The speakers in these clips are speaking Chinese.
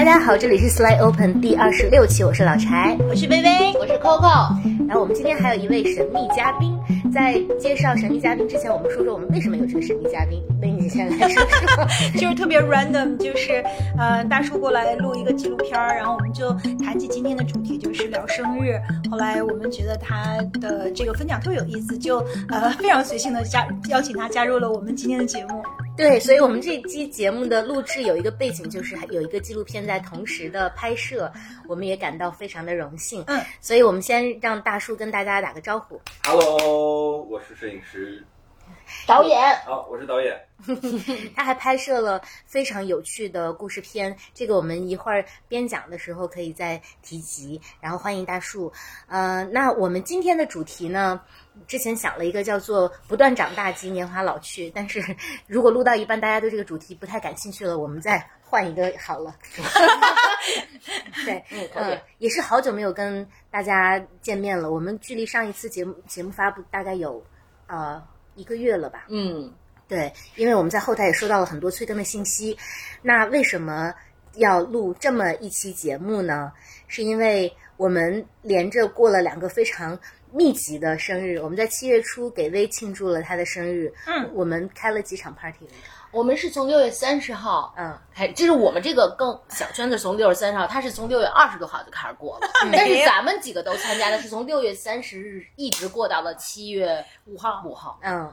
大家好，这里是 Slide Open 第二十六期，我是老柴，我是薇薇，我是 Coco。然后我们今天还有一位神秘嘉宾，在介绍神秘嘉宾之前，我们说说我们为什么有这个神秘嘉宾。那你先来说说，就是特别 random，就是呃，大叔过来录一个纪录片儿，然后我们就谈起今天的主题，就是聊生日。后来我们觉得他的这个分享特别有意思，就呃非常随性的加邀请他加入了我们今天的节目。对，所以我们这期节目的录制有一个背景，就是有一个纪录片在同时的拍摄，我们也感到非常的荣幸。嗯，所以我们先让大叔跟大家打个招呼。Hello，我是摄影师。导演，好，我是导演。他还拍摄了非常有趣的故事片，这个我们一会儿边讲的时候可以再提及。然后欢迎大树。呃，那我们今天的主题呢，之前想了一个叫做“不断长大及年华老去”，但是 如果录到一半大家对这个主题不太感兴趣了，我们再换一个好了。对，嗯，也是好久没有跟大家见面了。我们距离上一次节目节目发布大概有呃一个月了吧？嗯，对，因为我们在后台也收到了很多催更的信息。那为什么要录这么一期节目呢？是因为我们连着过了两个非常密集的生日。我们在七月初给薇庆祝了她的生日，嗯，我们开了几场 party。我们是从六月三十号嗯，开，就是我们这个更小圈子从六月三十号，他是从六月二十多号就开始过了，嗯但是咱们几个都参加的是从六月三十日一直过到了七月五号五号，嗯，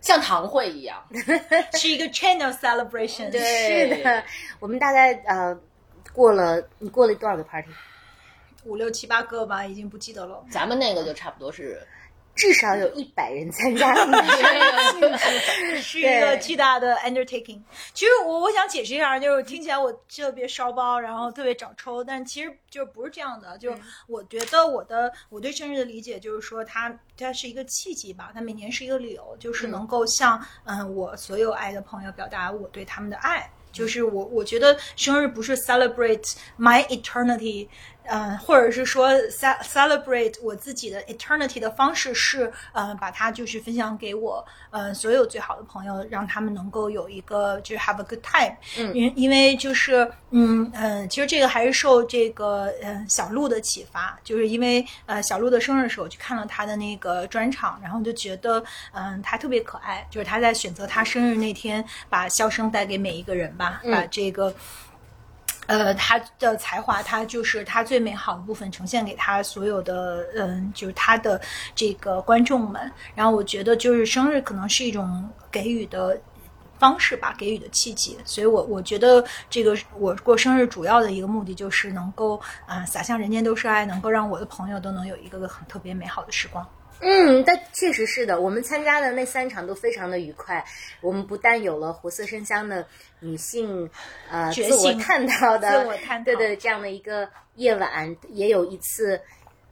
像堂会一样。是一个 channel celebration，对是的，我们大概呃过了，你过了多少个 party？五六七八个吧，已经不记得了。咱们那个就差不多是，至少有一百人参加。是一个巨大的 undertaking。其实我我想解释一下，就是听起来我特别烧包，然后特别找抽，但其实就不是这样的。就我觉得我的我对生日的理解就是说它，它是一个契机吧，它每年是一个理由，就是能够向嗯我所有爱的朋友表达我对他们的爱。就是我，我觉得生日不是 celebrate my eternity，嗯、或者是说 ce- celebrate 我自己的 eternity 的方式是，呃，把它就是分享给我，呃，所有最好的朋友，让他们能够有一个就是 have a good time。嗯因因为就是，嗯呃，其实这个还是受这个呃小鹿的启发，就是因为呃小鹿的生日的时候，我去看了他的那个专场，然后就觉得，嗯、他特别可爱，就是他在选择他生日那天，把笑声带给每一个人吧，嗯把这个。呃，他的才华，他就是他最美好的部分，呈现给他所有的，嗯，就是他的这个观众们。然后我觉得，就是生日可能是一种给予的方式吧，给予的契机。所以我我觉得，这个我过生日主要的一个目的，就是能够啊、呃洒向人间都是爱，能够让我的朋友都能有一个很特别美好的时光。嗯，但确实是的，我们参加的那三场都非常的愉快。我们不但有了活色生香的女性，呃，觉自我醒探讨的，自我探讨对对，这样的一个夜晚，也有一次，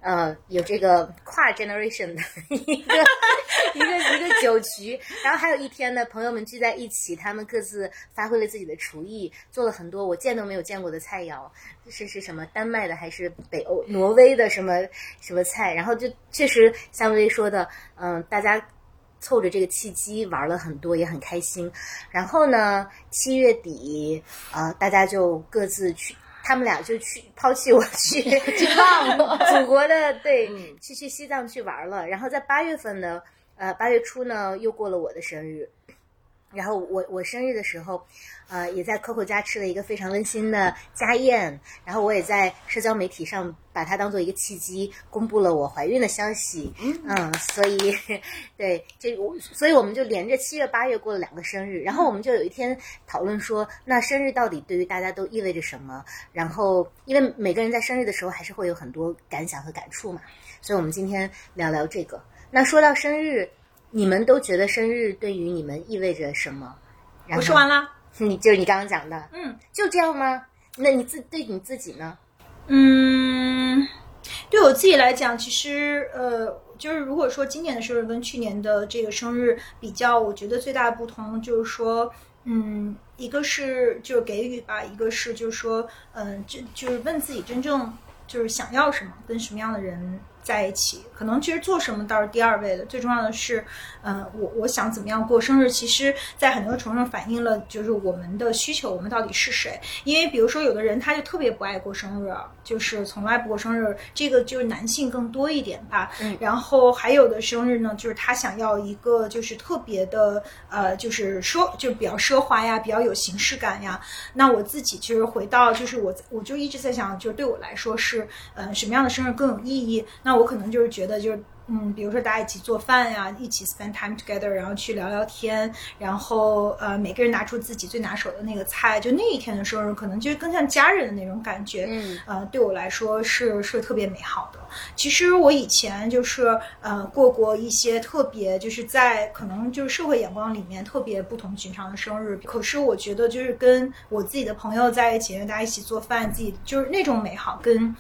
呃，有这个跨 generation 的 一个一个一个酒局，然后还有一天呢，朋友们聚在一起，他们各自发挥了自己的厨艺，做了很多我见都没有见过的菜肴，是是什么丹麦的还是北欧挪威的什么什么菜，然后就确实像薇薇说的，嗯、大家凑着这个契机玩了很多，也很开心。然后呢，七月底，呃，大家就各自去。他们俩就去抛弃我去 去祖国的对，嗯去去西藏去玩了。然后在八月份呢，呃，八月初呢又过了我的生日。然后我我生日的时候，呃，也在 Coco 家吃了一个非常温馨的家宴。然后我也在社交媒体上把它当做一个契机，公布了我怀孕的消息。嗯，所以对这我，所以我们就连着七月八月过了两个生日。然后我们就有一天讨论说，那生日到底对于大家都意味着什么？然后因为每个人在生日的时候还是会有很多感想和感触嘛，所以我们今天聊聊这个。那说到生日。你们都觉得生日对于你们意味着什么？然我说完了。你就是你刚刚讲的，嗯就这样吗？那你自对你自己呢？嗯，对我自己来讲，其实呃，就是如果说今年的生日跟去年的这个生日比较，我觉得最大的不同就是说，嗯，一个是就是给予吧，一个是就是说，嗯、就就是问自己真正就是想要什么，跟什么样的人在一起。可能其实做什么倒是第二位的，最重要的是，嗯、我我想怎么样过生日，其实在很多程度上反映了就是我们的需求，我们到底是谁。因为比如说有的人他就特别不爱过生日，就是从来不过生日，这个就是男性更多一点吧。嗯然后还有的生日呢，就是他想要一个就是特别的呃，就是奢就是比较奢华呀，比较有形式感呀。那我自己其实回到就是我我就一直在想，就是对我来说是呃什么样的生日更有意义？那我可能就是觉得就是。嗯，比如说大家一起做饭呀，一起 spend time together，然后去聊聊天，然后呃每个人拿出自己最拿手的那个菜，就那一天的生日，可能就是更像家人的那种感觉。嗯，呃，对我来说是是特别美好的。其实我以前就是呃过过一些特别就是在可能就是社会眼光里面特别不同寻常的生日，可是我觉得就是跟我自己的朋友在一起，大家一起做饭，自己就是那种美好跟。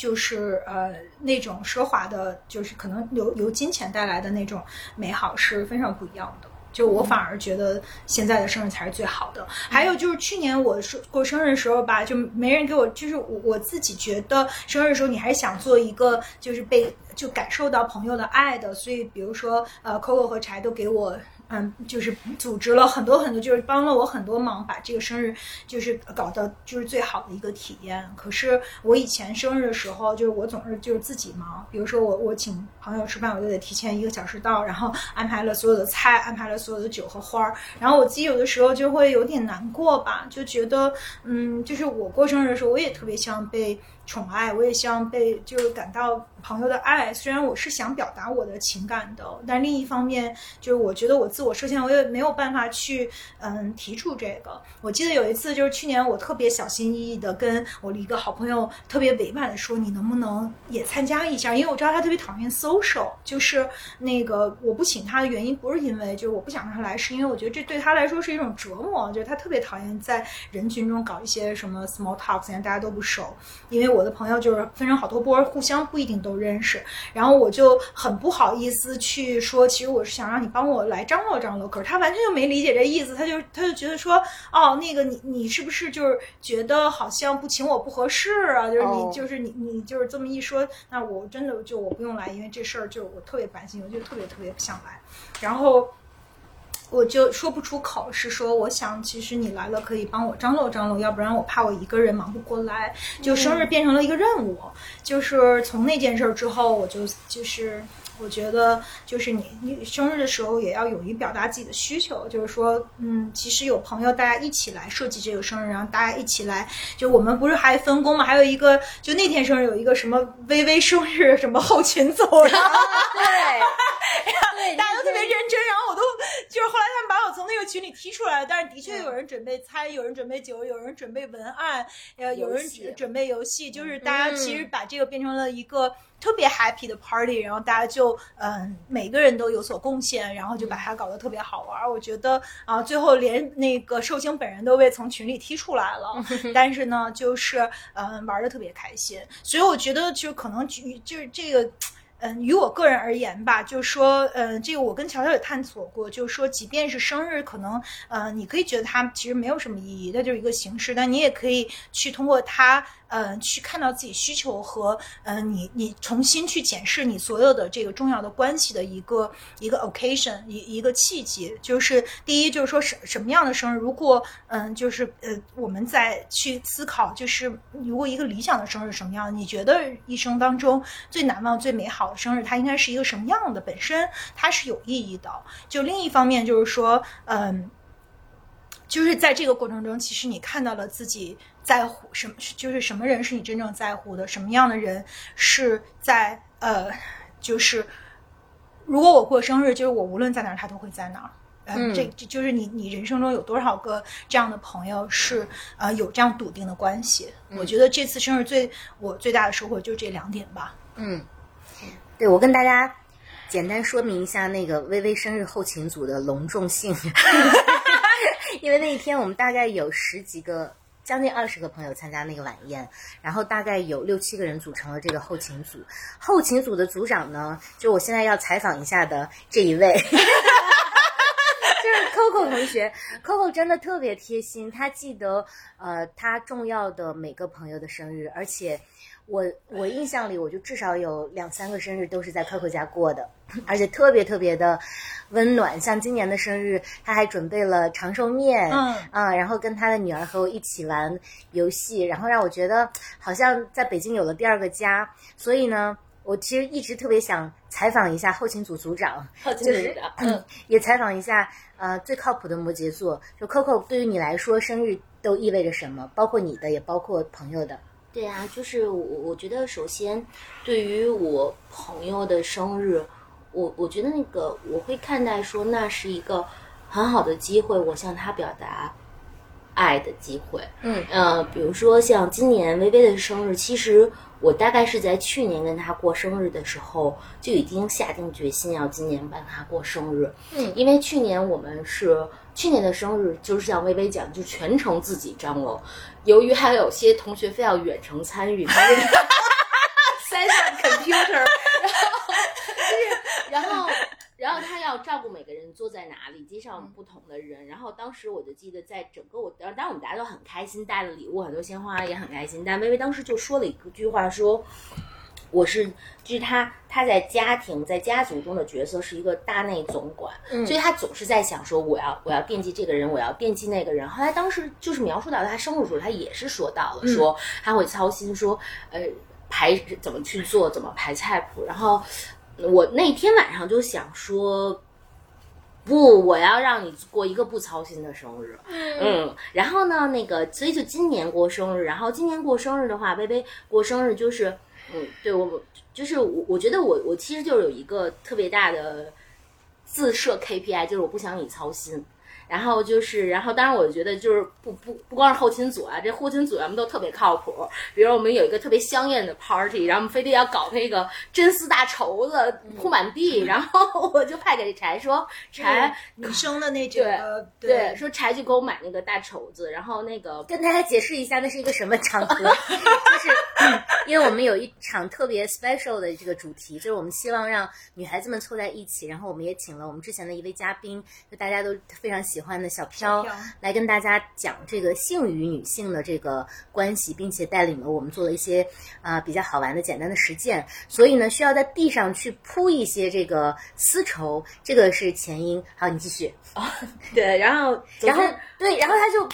就是呃那种奢华的，就是可能由由金钱带来的那种美好是非常不一样的。就我反而觉得现在的生日才是最好的。还有就是去年我是过生日的时候吧，就没人给我，就是我我自己觉得生日的时候你还是想做一个就是被就感受到朋友的爱的，所以比如说呃 Coco 和柴都给我。嗯，就是组织了很多很多，就是帮了我很多忙，把这个生日就是搞得就是最好的一个体验。可是我以前生日的时候，就是我总是就是自己忙，比如说我我请朋友吃饭，我就得提前一个小时到，然后安排了所有的菜，安排了所有的酒和花儿，然后我自己有的时候就会有点难过吧，就觉得嗯，就是我过生日的时候，我也特别希望被。宠爱，我也希望被就是感到朋友的爱。虽然我是想表达我的情感的，但另一方面，就是我觉得我自我设限，我也没有办法去嗯提出这个。我记得有一次，就是去年我特别小心翼翼的跟我的一个好朋友特别委婉的说，你能不能也参加一下？因为我知道他特别讨厌 social，就是那个我不请他的原因不是因为就是我不想让他来，是因为我觉得这对他来说是一种折磨，就是他特别讨厌在人群中搞一些什么 small talk，现在大家都不熟，因为我。我的朋友就是分成好多波，互相不一定都认识，然后我就很不好意思去说，其实我是想让你帮我来张罗张罗，可是他完全就没理解这意思，他就他就觉得说，哦，那个你你是不是就是觉得好像不请我不合适啊？就是你、哦就是你你就是这么一说，那我真的就我不用来，因为这事儿就我特别烦心，我就特别特别不想来，然后。我就说不出口，是说我想，其实你来了可以帮我张罗张罗，要不然我怕我一个人忙不过来。就生日变成了一个任务，就是从那件事儿之后，我就就是我觉得，就是你你生日的时候也要勇于表达自己的需求，就是说，嗯，其实有朋友大家一起来设计这个生日，然后大家一起来，就我们不是还分工嘛？还有一个，就那天生日有一个什么微微生日什么后勤组，然后对，大家都特别认真，就是后来他们把我从那个群里踢出来了，但是的确有人准备猜，有人准备酒，有人准备文案，呃，有人准备游戏，就是大家其实把这个变成了一个。特别 happy 的 party，然后大家就嗯，每个人都有所贡献，然后就把它搞得特别好玩。我觉得啊，最后连那个寿星本人都被从群里踢出来了，但是呢，就是嗯，玩的特别开心。所以我觉得就可能就就是这个。嗯，于我个人而言吧，就是说，嗯，这个我跟乔乔也探索过，就是说，即便是生日，可能，嗯，你可以觉得它其实没有什么意义，它就是一个形式，但你也可以去通过它，呃，去看到自己需求和，呃，你你重新去检视你所有的这个重要的关系的一个一个 occasion，一一个契机。就是第一，就是说什什么样的生日，如果，嗯，就是呃，我们再去思考，就是如果一个理想的生日什么样，你觉得一生当中最难忘、最美好的。生日它应该是一个什么样的？本身它是有意义的。就另一方面就是说，嗯，就是在这个过程中，其实你看到了自己在乎什么，就是什么人是你真正在乎的，什么样的人是在呃，就是如果我过生日，就是我无论在哪儿，他都会在哪儿。嗯这这就是你你人生中有多少个这样的朋友是呃有这样笃定的关系？我觉得这次生日最我最大的收获就这两点吧。嗯，对我跟大家简单说明一下那个微微生日后勤组的隆重性，因为那一天我们大概有十几个。将近二十个朋友参加那个晚宴，然后大概有六七个人组成了这个后勤组。后勤组的组长呢，就我现在要采访一下的这一位，就是 Coco 同学，Coco 真的特别贴心，他记得呃他重要的每个朋友的生日，而且我我印象里，我就至少有两三个生日都是在 Coco 家过的，而且特别特别的温暖。像今年的生日，他还准备了长寿面，嗯啊，然后跟他的女儿和我一起玩游戏，然后让我觉得好像在北京有了第二个家。所以呢，我其实一直特别想采访一下后勤组组长，就是嗯，也采访一下呃最靠谱的摩羯座。就 Coco 对于你来说，生日都意味着什么？包括你的，也包括朋友的。对啊，就是我我觉得首先对于我朋友的生日，我我觉得那个我会看待说那是一个很好的机会，我向他表达爱的机会。嗯呃，比如说像今年微微的生日，其实我大概是在去年跟他过生日的时候就已经下定决心要今年帮他过生日。嗯因为去年我们是去年的生日，就是像微微讲，就全程自己张罗。由于还有些同学非要远程参与，他就 塞上 computer，然后就是然后。然后他要照顾每个人坐在哪里，街上不同的人。然后当时我就记得，在整个我，当然我们大家都很开心，带了礼物，很多鲜花也很开心。但微微当时就说了一句话，说我是，就是他他在家庭在家族中的角色是一个大内总管，嗯所以他总是在想说我要我要惦记这个人，我要惦记那个人。后来当时就是描述到他生日的时候，他也是说到了，说他会操心说，呃，排怎么去做，怎么排菜谱。然后我那天晚上就想说。不，我要让你过一个不操心的生日。嗯，然后呢，那个，所以就今年过生日，然后今年过生日的话，微微过生日就是，嗯，对我就是我，我觉得我我其实就是有一个特别大的自设 KPI，就是我不想你操心。然后就是，然后当然，我觉得就是不不不光是后勤组啊，这后勤组员们都特别靠谱。比如我们有一个特别香艳的 party，然后我们非得要搞那个真丝大绸子铺满地，然后我就派给柴说，柴女生的那整个对，说柴去给我买那个大绸子，然后那个跟大家解释一下，那是一个什么场合？就是、嗯因为我们有一场特别 special 的这个主题，就是我们希望让女孩子们凑在一起，然后我们也请了我们之前的一位嘉宾，就大家都非常喜欢的小飘来跟大家讲这个性与女性的这个关系，并且带领了我们做了一些啊、比较好玩的简单的实践。所以呢，需要在地上去铺一些这个丝绸，这个是前因。好，你继续。对，然后然后对，然后他就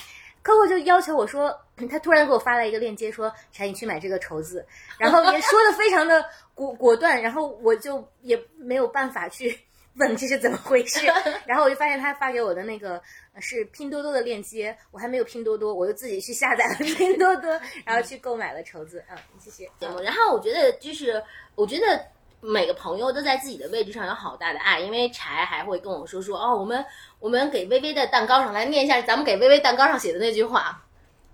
，Coco 就要求我说，他突然给我发来一个链接，说柴，你去买这个绸子，然后也说的非常的果果断，然后我就也没有办法去问这是怎么回事，然后我就发现他发给我的那个呃是拼多多的链接，我还没有拼多多，我就自己去下载了拼多多，然后去购买了橙子，嗯，谢谢。然后我觉得就是，我觉得每个朋友都在自己的位置上有好大的爱，因为柴还会跟我说说哦，我们我们给微微的蛋糕上来念一下咱们给微微蛋糕上写的那句话，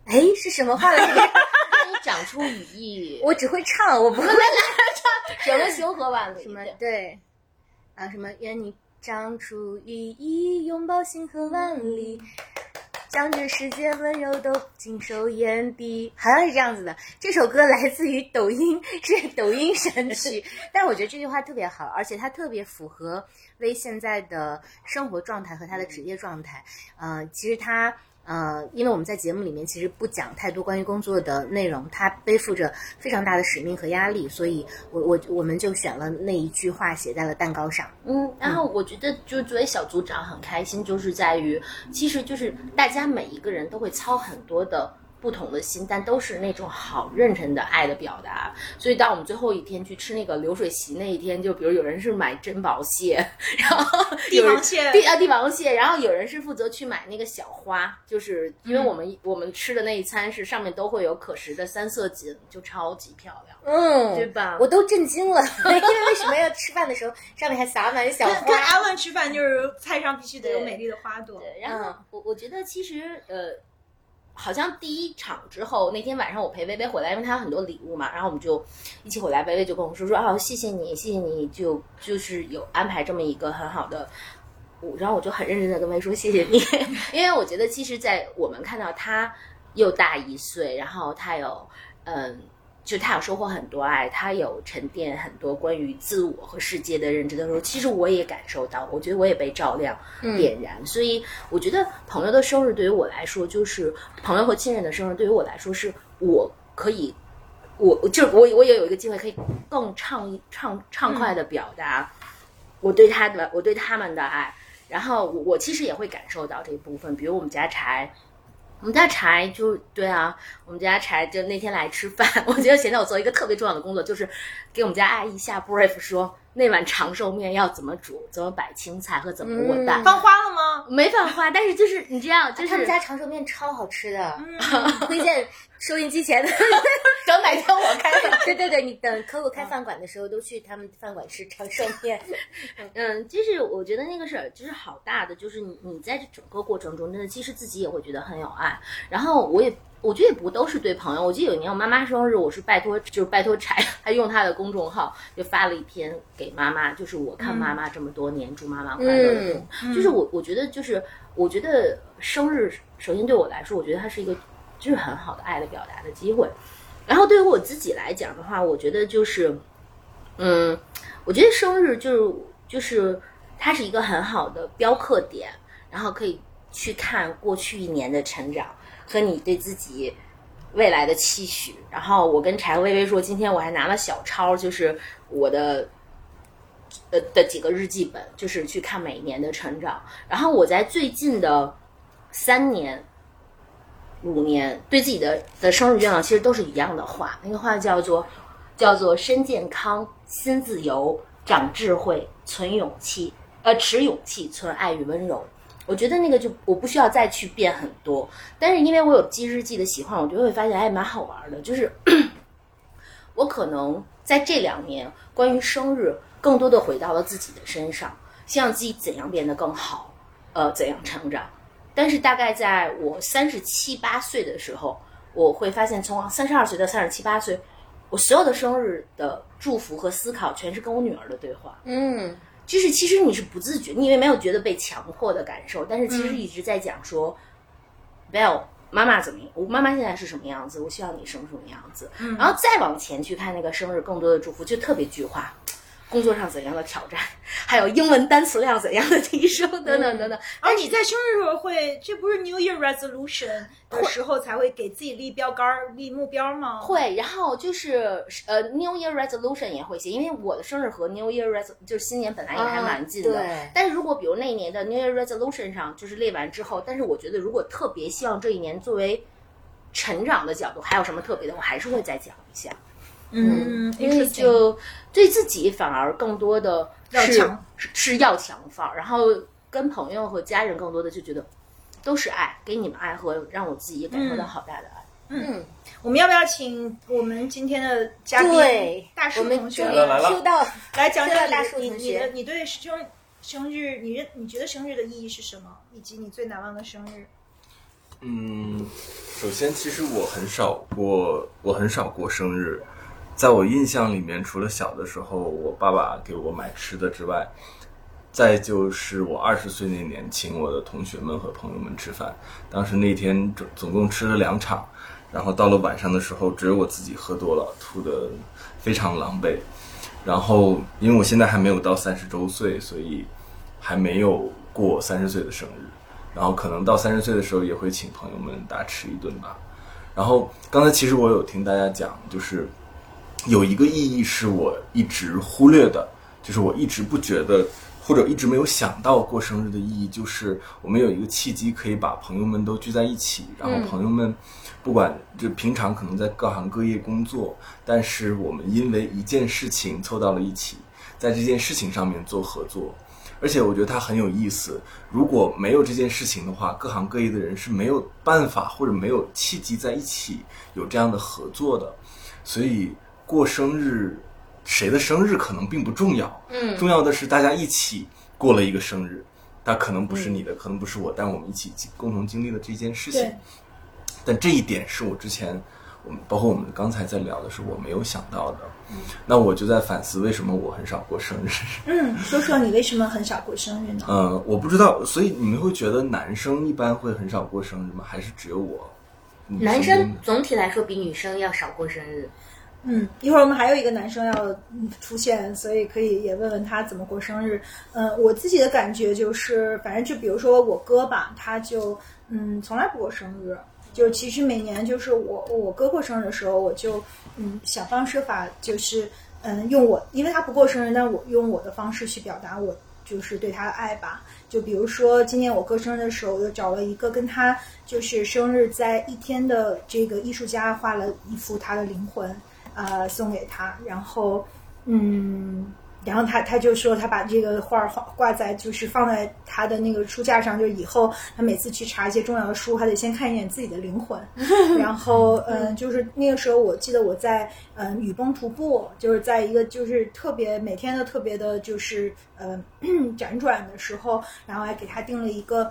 哎，是什么话来着？让你长出羽翼，我只会唱，我不会唱什么修和万里什么对，啊什么愿你长出羽翼，拥抱星河万里，将这世界温柔都尽收眼底，好像是这样子的。这首歌来自于抖音，是抖音神曲，但我觉得这句话特别好，而且它特别符合微现在的生活状态和他的职业状态。呃，其实他。呃，因为我们在节目里面其实不讲太多关于工作的内容，他背负着非常大的使命和压力，所以我我我们就选了那一句话写在了蛋糕上。嗯，然后我觉得，就作为小组长很开心，就是在于，其实就是大家每一个人都会操很多的不同的心，但都是那种好认真的爱的表达。所以，当我们最后一天去吃那个流水席那一天，就比如有人是买珍宝蟹，然后帝王蟹帝啊帝王蟹，然后有人是负责去买那个小花，就是因为我们、我们吃的那一餐是上面都会有可食的三色堇，就超级漂亮。嗯，对吧我都震惊了，因为为什么要吃饭的时候上面还撒满小花？阿文吃饭就是菜上必须得有对美丽的花朵。对，然后嗯我我觉得其实呃，好像第一场之后那天晚上我陪薇薇回来，因为她有很多礼物嘛，然后我们就一起回来，薇薇就跟我说说啊，谢谢你，谢谢你就就是有安排这么一个很好的。我然后我就很认真的跟薇说谢谢你，因为我觉得其实，在我们看到他又大一岁，然后他有嗯就他有收获很多爱，他有沉淀很多关于自我和世界的认知的时候，其实我也感受到，我觉得我也被照亮、点燃。所以我觉得朋友的生日对于我来说，就是朋友和亲人的生日对于我来说，是我可以，我就是我我也有一个机会可以更畅畅畅快的表达我对他的我对他们的爱。然后我我其实也会感受到这一部分，比如我们家柴。我们家柴就对啊，我们家柴就那天来吃饭，我觉得现在我做一个特别重要的工作，就是给我们家阿姨下 brief 说那碗长寿面要怎么煮，怎么摆青菜和怎么卧蛋。放花了吗？没放花，但是就是你这样，就是他们家长寿面超好吃的，推荐收音机前的 等哪天我开饭。对对对，你等 Coco 开饭馆的时候，都去他们饭馆吃长寿面。嗯，就是我觉得那个事儿就是好大的，就是你你在这整个过程中，真的其实自己也会觉得很有爱。然后我也我觉得也不都是对朋友，我记得有一年我妈妈生日，我是拜托就是拜托柴，他用他的公众号就发了一篇给妈妈，就是我看妈妈这么多年，祝妈妈快乐。就是我我觉得就是我觉得生日首先对我来说，我觉得它是一个就是很好的爱的表达的机会。然后对于我自己来讲的话，我觉得就是，嗯，我觉得生日就是就是它是一个很好的标刻点，然后可以去看过去一年的成长和你对自己未来的期许。然后我跟柴和微微说，今天我还拿了小抄，就是我的。呃的几个日记本，就是去看每一年的成长。然后我在最近的三年、五年，对自己的的生日愿望其实都是一样的话。那个话叫做叫做身健康、心自由、长智慧、存勇气，呃，持勇气、存爱与温柔。我觉得那个就我不需要再去变很多，但是因为我有记日记的习惯，我就会发现哎蛮好玩的，就是 我可能在这两年关于生日。更多的回到了自己的身上，希望自己怎样变得更好，呃，怎样成长。但是大概在我三十七八岁的时候，我会发现，从三十二岁到三十七八岁，我所有的生日的祝福和思考，全是跟我女儿的对话。嗯，就是其实你是不自觉，你也没有觉得被强迫的感受，但是其实一直在讲说、b e l l 妈妈怎么样？我妈妈现在是什么样子？我希望你什么什么样子？然后再往前去看那个生日，更多的祝福，就特别具话。工作上怎样的挑战，还有英文单词量怎样的提升，等等等等。而你在生日时候会，这不是 New Year Resolution 的时候才会给自己立标杆、立目标吗？会，然后就是呃 New Year Resolution 也会写，因为我的生日和 New Year Res 就是新年本来也还蛮近的。对。但是如果比如那一年的 New Year Resolution 上就是列完之后，但是我觉得如果特别希望这一年作为成长的角度，还有什么特别的，我还是会再讲一下。嗯，因为就对自己反而更多的是是要强放，然后跟朋友和家人更多的就觉得都是爱，给你们爱和让我自己也感受到好大的爱。嗯，我们要不要请我们今天的嘉宾对大树我们同学终于来了来了 Q 到 来讲讲大树你同学你对生生日，你认你觉得生日的意义是什么，以及你最难忘的生日？嗯，首先，其实我很少过，我很少过生日。在我印象里面，除了小的时候我爸爸给我买吃的之外，再就是我二十岁那年请我的同学们和朋友们吃饭。当时那天总总共吃了两场，然后到了晚上的时候，只有我自己喝多了，吐得非常狼狈。然后因为我现在还没有到三十周岁，所以还没有过三十岁的生日。然后可能到三十岁的时候，也会请朋友们大吃一顿吧。然后刚才其实我有听大家讲，就是。有一个意义是我一直忽略的，就是我一直不觉得，或者一直没有想到过生日的意义，就是我们有一个契机可以把朋友们都聚在一起，然后朋友们不管就平常可能在各行各业工作，但是我们因为一件事情凑到了一起，在这件事情上面做合作，而且我觉得它很有意思。如果没有这件事情的话，各行各业的人是没有办法或者没有契机在一起有这样的合作的，所以。过生日，谁的生日可能并不重要，嗯重要的是大家一起过了一个生日，它可能不是你的，可能不是我，但我们一起共同经历了这件事情。但这一点是我之前，我们包括我们刚才在聊的时候，我没有想到的。那我就在反思，为什么我很少过生日？嗯，说说你为什么很少过生日呢？嗯，我不知道，所以你们会觉得男生一般会很少过生日吗？还是只有我？女男生生总体来说比女生要少过生日。嗯，一会儿我们还有一个男生要出现，所以可以也问问他怎么过生日。嗯，我自己的感觉就是，反正就比如说我哥吧，他就嗯从来不过生日。就其实每年就是我我哥过生日的时候，我就嗯想方设法就是嗯用我，因为他不过生日，但我用我的方式去表达我就是对他的爱吧。就比如说今年我哥生日的时候，我就找了一个跟他就是生日在一天的这个艺术家画了一幅他的灵魂，呃，送给他，然后嗯。然后他他就说他把这个画儿画挂在就是放在他的那个书架上，就是以后他每次去查一些重要的书，还得先看一眼自己的灵魂。然后嗯，就是那个时候我记得我在嗯雨崩徒步，就是在一个就是特别每天都特别的就是嗯辗转的时候，然后还给他订了一个。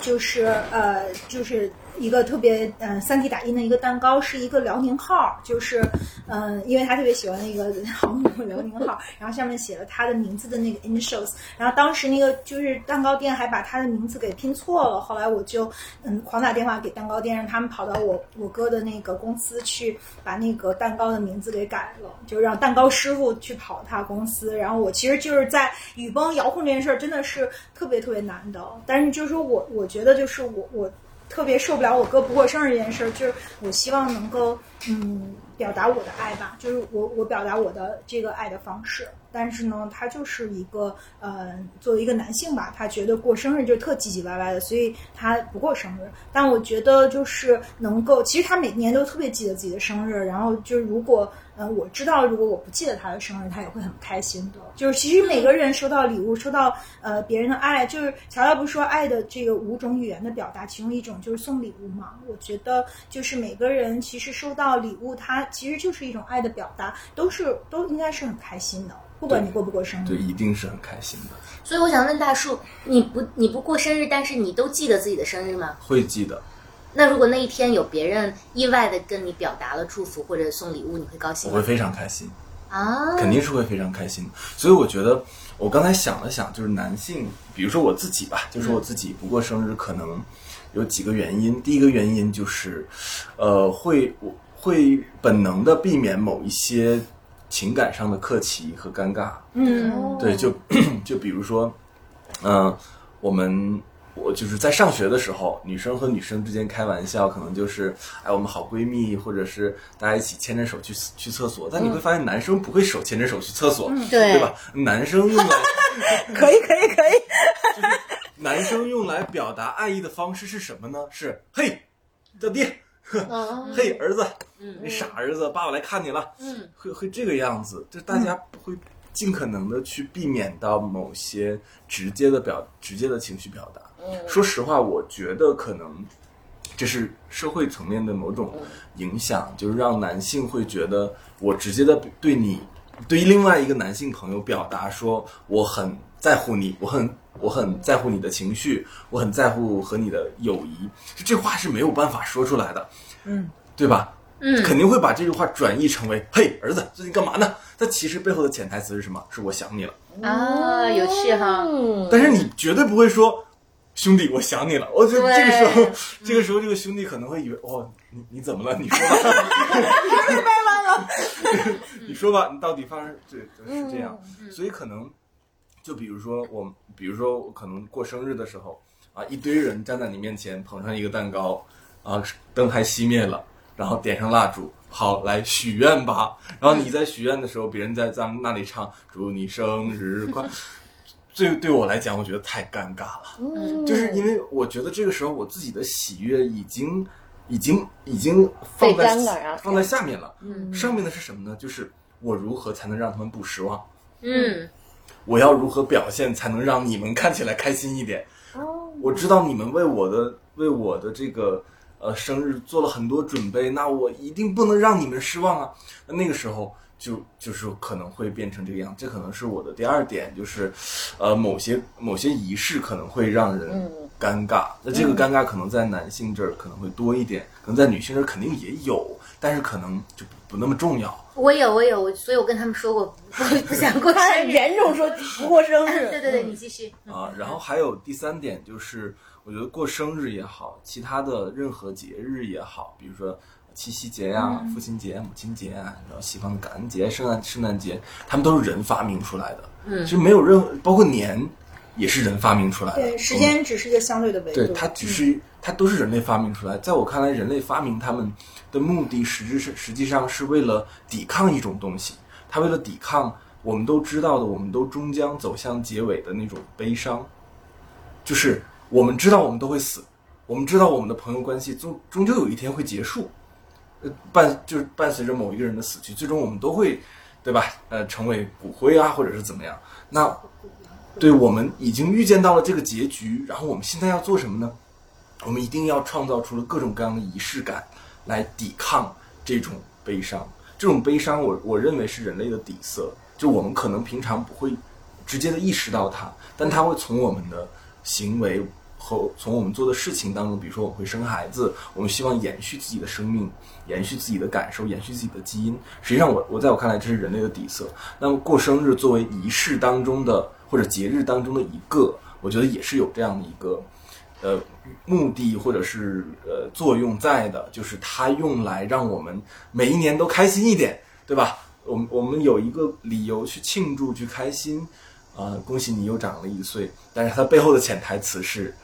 就是呃，就是一个特别嗯、呃、三 D 打印的一个蛋糕，是一个辽宁号，就是嗯、因为他特别喜欢那个航母辽宁号，然后上面写了他的名字的那个 initials，然后当时那个就是蛋糕店还把他的名字给拼错了，后来我就嗯狂打电话给蛋糕店，让他们跑到我我哥的那个公司去把那个蛋糕的名字给改了，就让蛋糕师傅去跑他公司，然后我其实就是在雨崩遥控这件事儿真的是特别特别难的，但是就是说我我觉得就是我我特别受不了我哥不过生日这件事儿，就是我希望能够嗯表达我的爱吧，就是我我表达我的这个爱的方式。但是呢，他就是一个呃，作为一个男性吧，他觉得过生日就特唧唧歪歪的，所以他不过生日。但我觉得就是能够，其实他每年都特别记得自己的生日，然后就是如果呃我知道，如果我不记得他的生日，他也会很开心的。就是其实每个人收到礼物，收到呃别人的爱，就是乔乔不是说爱的这个五种语言的表达，其中一种就是送礼物嘛。我觉得就是每个人其实收到礼物，他其实就是一种爱的表达，都是都应该是很开心的。不管你过不过生日，对，一定是很开心的。所以我想问大树，你不你不过生日，但是你都记得自己的生日吗？会记得。那如果那一天有别人意外的跟你表达了祝福或者送礼物，你会高兴吗？我会非常开心啊，肯定是会非常开心。所以我觉得，我刚才想了想，就是男性，比如说我自己吧，就说我自己不过生日，可能有几个原因。第一个原因就是，呃，会我会本能的避免某一些。情感上的客气和尴尬，嗯，对，就 就比如说，嗯、呃，我们我就是在上学的时候，女生和女生之间开玩笑，可能就是哎，我们好闺蜜，或者是大家一起牵着手去去厕所。但你会发现，男生不会手牵着手去厕所，嗯、对对吧？男生用来可以可以可以，男生用来表达爱意的方式是什么呢？是嘿，叫爹。嗯、嘿，儿子，嗯，你傻儿子，爸爸来看你了。嗯，会会这个样子，就大家会尽可能的去避免到某些直接的表、直接的情绪表达。嗯，说实话，我觉得可能这是社会层面的某种影响，就是让男性会觉得我直接的对你，对于另外一个男性朋友表达说我很在乎你，我很。我很在乎你的情绪，我很在乎和你的友谊，这话是没有办法说出来的，嗯，对吧？嗯，肯定会把这句话转译成为“嘿，儿子，最近干嘛呢？”它其实背后的潜台词是什么？是我想你了啊，有趣哈。嗯但是你绝对不会说“兄弟，我想你了”。我觉得这个时候，这个时候，这个兄弟可能会以为：“哦，你你怎么了？你说吧。”太掰弯了。你说吧，你到底发生对是这样，所以可能。就比如说我，比如说我可能过生日的时候啊，一堆人站在你面前，捧上一个蛋糕，啊，灯还熄灭了，然后点上蜡烛，好，来许愿吧。然后你在许愿的时候，别人在咱们那里唱“祝你生日快”，对对我来讲，我觉得太尴尬了。嗯就是因为我觉得这个时候我自己的喜悦已经、已经、已经放在放在下面了。嗯上面的是什么呢？就是我如何才能让他们不失望。嗯我要如何表现才能让你们看起来开心一点？哦，我知道你们为我的为我的这个呃生日做了很多准备，那我一定不能让你们失望啊！那那个时候就就是可能会变成这个样，这可能是我的第二点，就是呃某些某些仪式可能会让人嗯尴尬。那这个尴尬可能在男性这儿可能会多一点，可能在女性这儿肯定也有，但是可能就不不那么重要。我有我有，所以我跟他们说过 不不想过生日。严重说不过生日，对对对，你继续。啊，然后还有第三点就是，我觉得过生日也好，其他的任何节日也好，比如说七夕节呀、父亲节、母亲节啊，然后西方的感恩节、圣诞圣诞节，他们都是人发明出来的。嗯其实没有任何，包括年也是人发明出来的。对，时间只是一个相对的维度。对，它只是它都是人类发明出来。在我看来，人类发明它们的目的，实质是实际上是为了抵抗一种东西。它为了抵抗我们都知道的，我们都终将走向结尾的那种悲伤，就是我们知道我们都会死，我们知道我们的朋友关系终终究有一天会结束，呃，伴就是伴随着某一个人的死去，最终我们都会，对吧？呃，成为骨灰啊，或者是怎么样？那对我们已经预见到了这个结局，然后我们现在要做什么呢？我们一定要创造出了各种各样的仪式感，来抵抗这种悲伤。这种悲伤我，我认为是人类的底色，就我们可能平常不会直接的意识到它，但它会从我们的行为和从我们做的事情当中，比如说我会生孩子，我们希望延续自己的生命，延续自己的感受，延续自己的基因。实际上我，我在我看来，这是人类的底色。那么过生日作为仪式当中的或者节日当中的一个，我觉得也是有这样的一个呃目的或者是呃作用在的，就是它用来让我们每一年都开心一点，对吧？我们我们有一个理由去庆祝去开心，啊、恭喜你又长了一岁。但是它背后的潜台词是，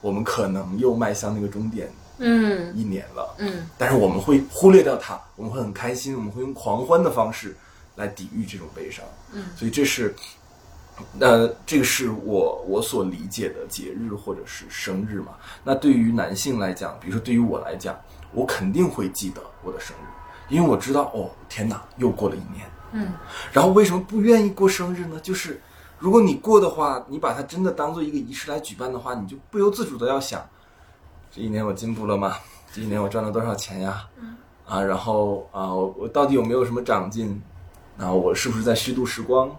我们可能又迈向那个终点嗯一年了。嗯但是我们会忽略掉它，我们会很开心，我们会用狂欢的方式来抵御这种悲伤。嗯，所以这是，呃，这个是我我所理解的节日或者是生日嘛。那对于男性来讲，比如说对于我来讲，我肯定会记得我的生日，因为我知道哦，天哪，又过了一年。嗯然后为什么不愿意过生日呢？就是如果你过的话，你把它真的当做一个仪式来举办的话，你就不由自主的要想，这一年我进步了吗？这一年我赚了多少钱呀？嗯啊，然后啊，我我到底有没有什么长进？啊，我是不是在虚度时光？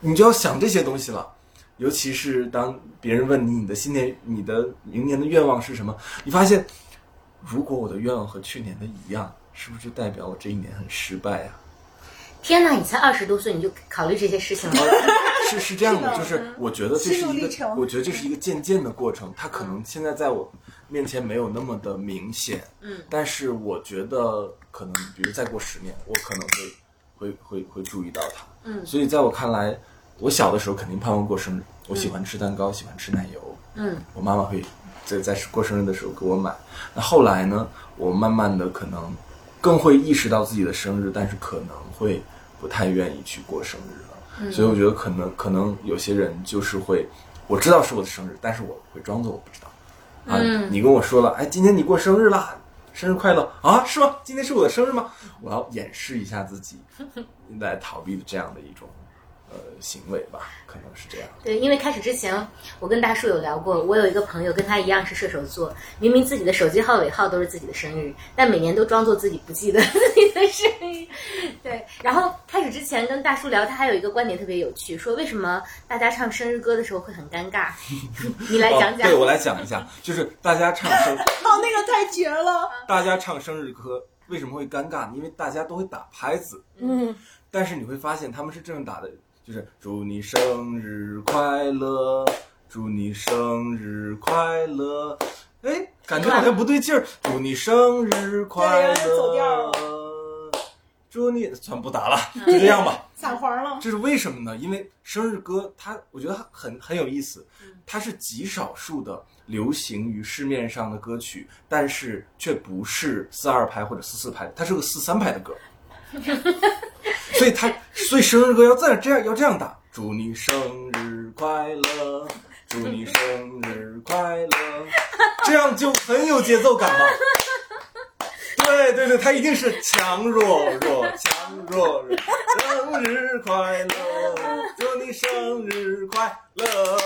你就要想这些东西了。尤其是当别人问你你的新年、你的明年的愿望是什么，你发现，如果我的愿望和去年的一样，是不是就代表我这一年很失败呀、天哪，你才二十多岁你就考虑这些事情了？是是这样的，就是我觉得这是一个，我觉得这是一个渐渐的过程，它可能现在在我面前没有那么的明显，嗯，但是我觉得可能，比如再过十年，我可能会会会会注意到它，嗯所以在我看来，我小的时候肯定盼望过生日，我喜欢吃蛋糕，喜欢吃奶油，嗯我妈妈会在在过生日的时候给我买。那后来呢，我慢慢的可能更会意识到自己的生日，但是可能会不太愿意去过生日了。所以我觉得可能可能有些人就是会，我知道是我的生日，但是我会装作我不知道。啊，嗯你跟我说了，哎，今天你过生日啦，生日快乐啊，是吗？今天是我的生日吗？我要掩饰一下自己，来逃避的这样的一种呃行为吧，可能是这样。对，因为开始之前，我跟大树有聊过，我有一个朋友跟他一样是射手座，明明自己的手机号尾号都是自己的生日，但每年都装作自己不记得 自己的生日。对，然后开始之前跟大叔聊，他还有一个观点特别有趣，说为什么大家唱生日歌的时候会很尴尬？你来讲讲。哦。对，我来讲一下，就是大家唱生，哦，那个太绝了！大家唱生日歌为什么会尴尬？因为大家都会打拍子，嗯，但是你会发现他们是这样打的，就是祝你生日快乐，祝你生日快乐。哎，感觉好像不对劲儿。祝你生日快乐走调乐，祝你算不打了，就这样吧。散黄了。这是为什么呢？因为生日歌它，我觉得很很有意思，嗯它是极少数的流行于市面上的歌曲，但是却不是四二拍或者四四拍，它是个四三拍的歌。所以他，所以生日歌要在这样要这样打，祝你生日快乐，祝你生日快乐，这样就很有节奏感嘛。对对对，他一定是强弱弱强弱弱，生日快乐，祝你生日快乐，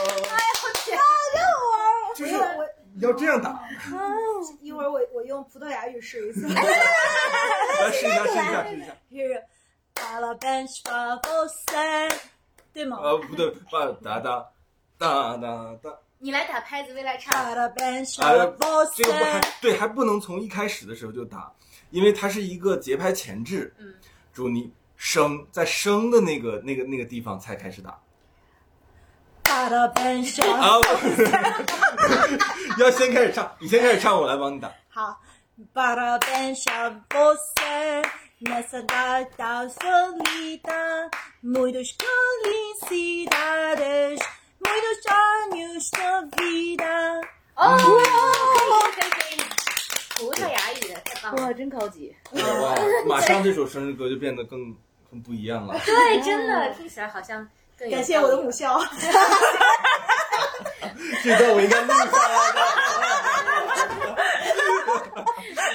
就是我要这样打。一会儿我我用葡萄牙语试一次。来试一下，试一下，试一下。是巴拉 bench 巴 o 三，对吗？呃，不对，吧哒哒哒哒哒。你来打拍子，未来唱。巴拉 bench 啊这个不还三，对，还不能从一开始的时候就打，因为它是一个节拍前置。嗯，祝你升在升的那个那个那个地方才开始打。巴拉 bench 啊，不 要先开始唱，你先开始唱，我来帮你打。好，Nessa data solida, muitas felicidades, muitos anos de vida。哦，可以可以可以，葡萄牙语的。哇，真高级！哇，马上这首生日歌就变得更更不一样了。对，真的听起来好像更感谢我的母校。这段我应该录下来的。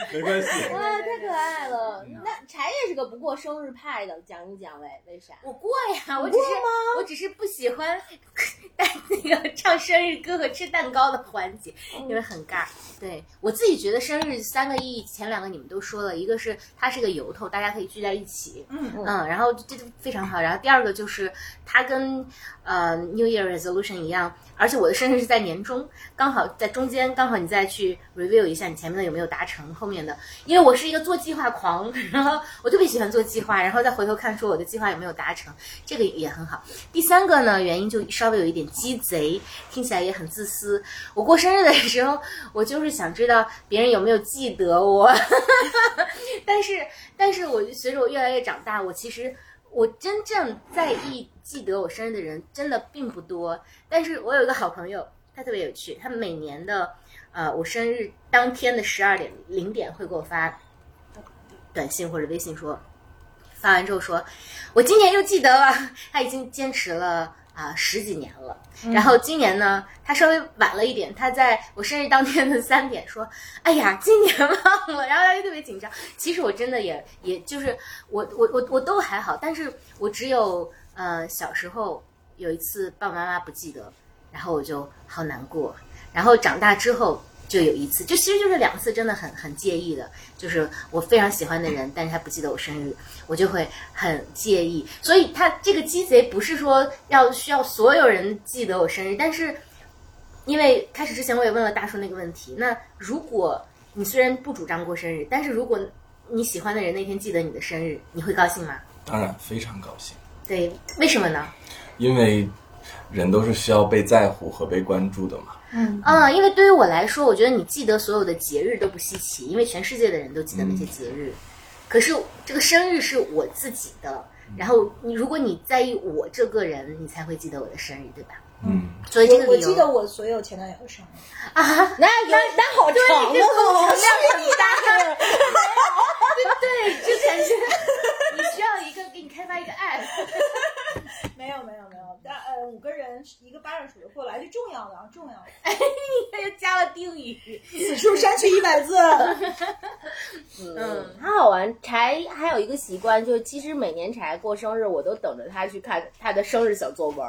没关系，啊，太可爱了！那柴也是个不过生日派的，讲一讲呗，为啥？我过呀，我只是我只是不喜欢那个唱生日歌和吃蛋糕的环节，因为很尬。对我自己觉得生日三个意义，前两个你们都说了，一个是它是个由头，大家可以聚在一起，嗯嗯，然后这就非常好。然后第二个就是它跟呃 New Year Resolution 一样，而且我的生日是在年中，刚好在中间，刚好你再去 review 一下你前面的有没有达成，后面的，因为我是一个做计划狂，然后我特别喜欢做计划，然后再回头看说我的计划有没有达成，这个也很好。第三个呢，原因就稍微有一点鸡贼，听起来也很自私。我过生日的时候，我就是想知道别人有没有记得我，但是，但是我随着我越来越长大，我其实我真正在意记得我生日的人真的并不多。但是我有一个好朋友，他特别有趣，他每年的呃我生日当天的十二点零点会给我发短信或者微信说，发完之后说，我今年又记得了，他已经坚持了。啊、十几年了，然后今年呢，他稍微晚了一点，他在我生日当天的三点说：“哎呀，今年忘了。”然后他就特别紧张。其实我真的也也就是我我我我都还好，但是我只有呃小时候有一次爸爸妈妈不记得，然后我就好难过。然后长大之后就有一次，就其实就是两次，真的很很介意的，就是我非常喜欢的人，但是他不记得我生日，我就会很介意。所以他这个鸡贼不是说要需要所有人记得我生日，但是因为开始之前我也问了大叔那个问题，那如果你虽然不主张过生日，但是如果你喜欢的人那天记得你的生日，你会高兴吗？当然非常高兴，对，为什么呢？因为人都是需要被在乎和被关注的嘛。嗯。啊、因为对于我来说，我觉得你记得所有的节日都不稀奇，因为全世界的人都记得那些节日。可是这个生日是我自己的，然后你如果你在意我这个人，你才会记得我的生日，对吧？嗯，所以这个我我记得我所有前男友的生日。啊，那那那好长这个哦，量很大，对，之前是。你需要一个给你开发一个 app。没有没有没有，但呃五个人一个巴掌数得过来，这重要的啊重要的。他又加了定语，此处删去一百字。嗯，他好玩。柴还有一个习惯，就是其实每年柴过生日，我都等着他去看他的生日小作文。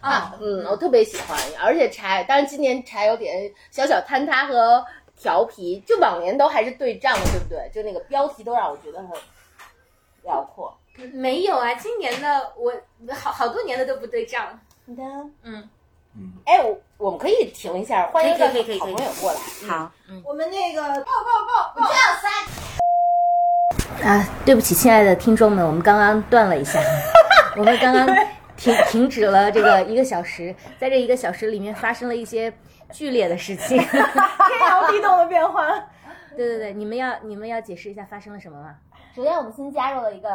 啊，嗯，我特别喜欢，而且柴，但是今年柴有点小小坍塌和调皮，就往年都还是对仗的，对不对？就那个标题都让我觉得很辽阔。没有啊，今年的我好好多年的都不对账。你的，嗯，哎，我我们可以停一下，欢迎一个可以可以可以好朋友过来。好。我们那个啊，对不起，亲爱的听众们，我们刚刚断了一下，我们刚刚停停止了这个一个小时，在这一个小时里面发生了一些剧烈的事情。天摇地动的变化。对对对，你们要你们要解释一下发生了什么吗？首先，我们新加入了一个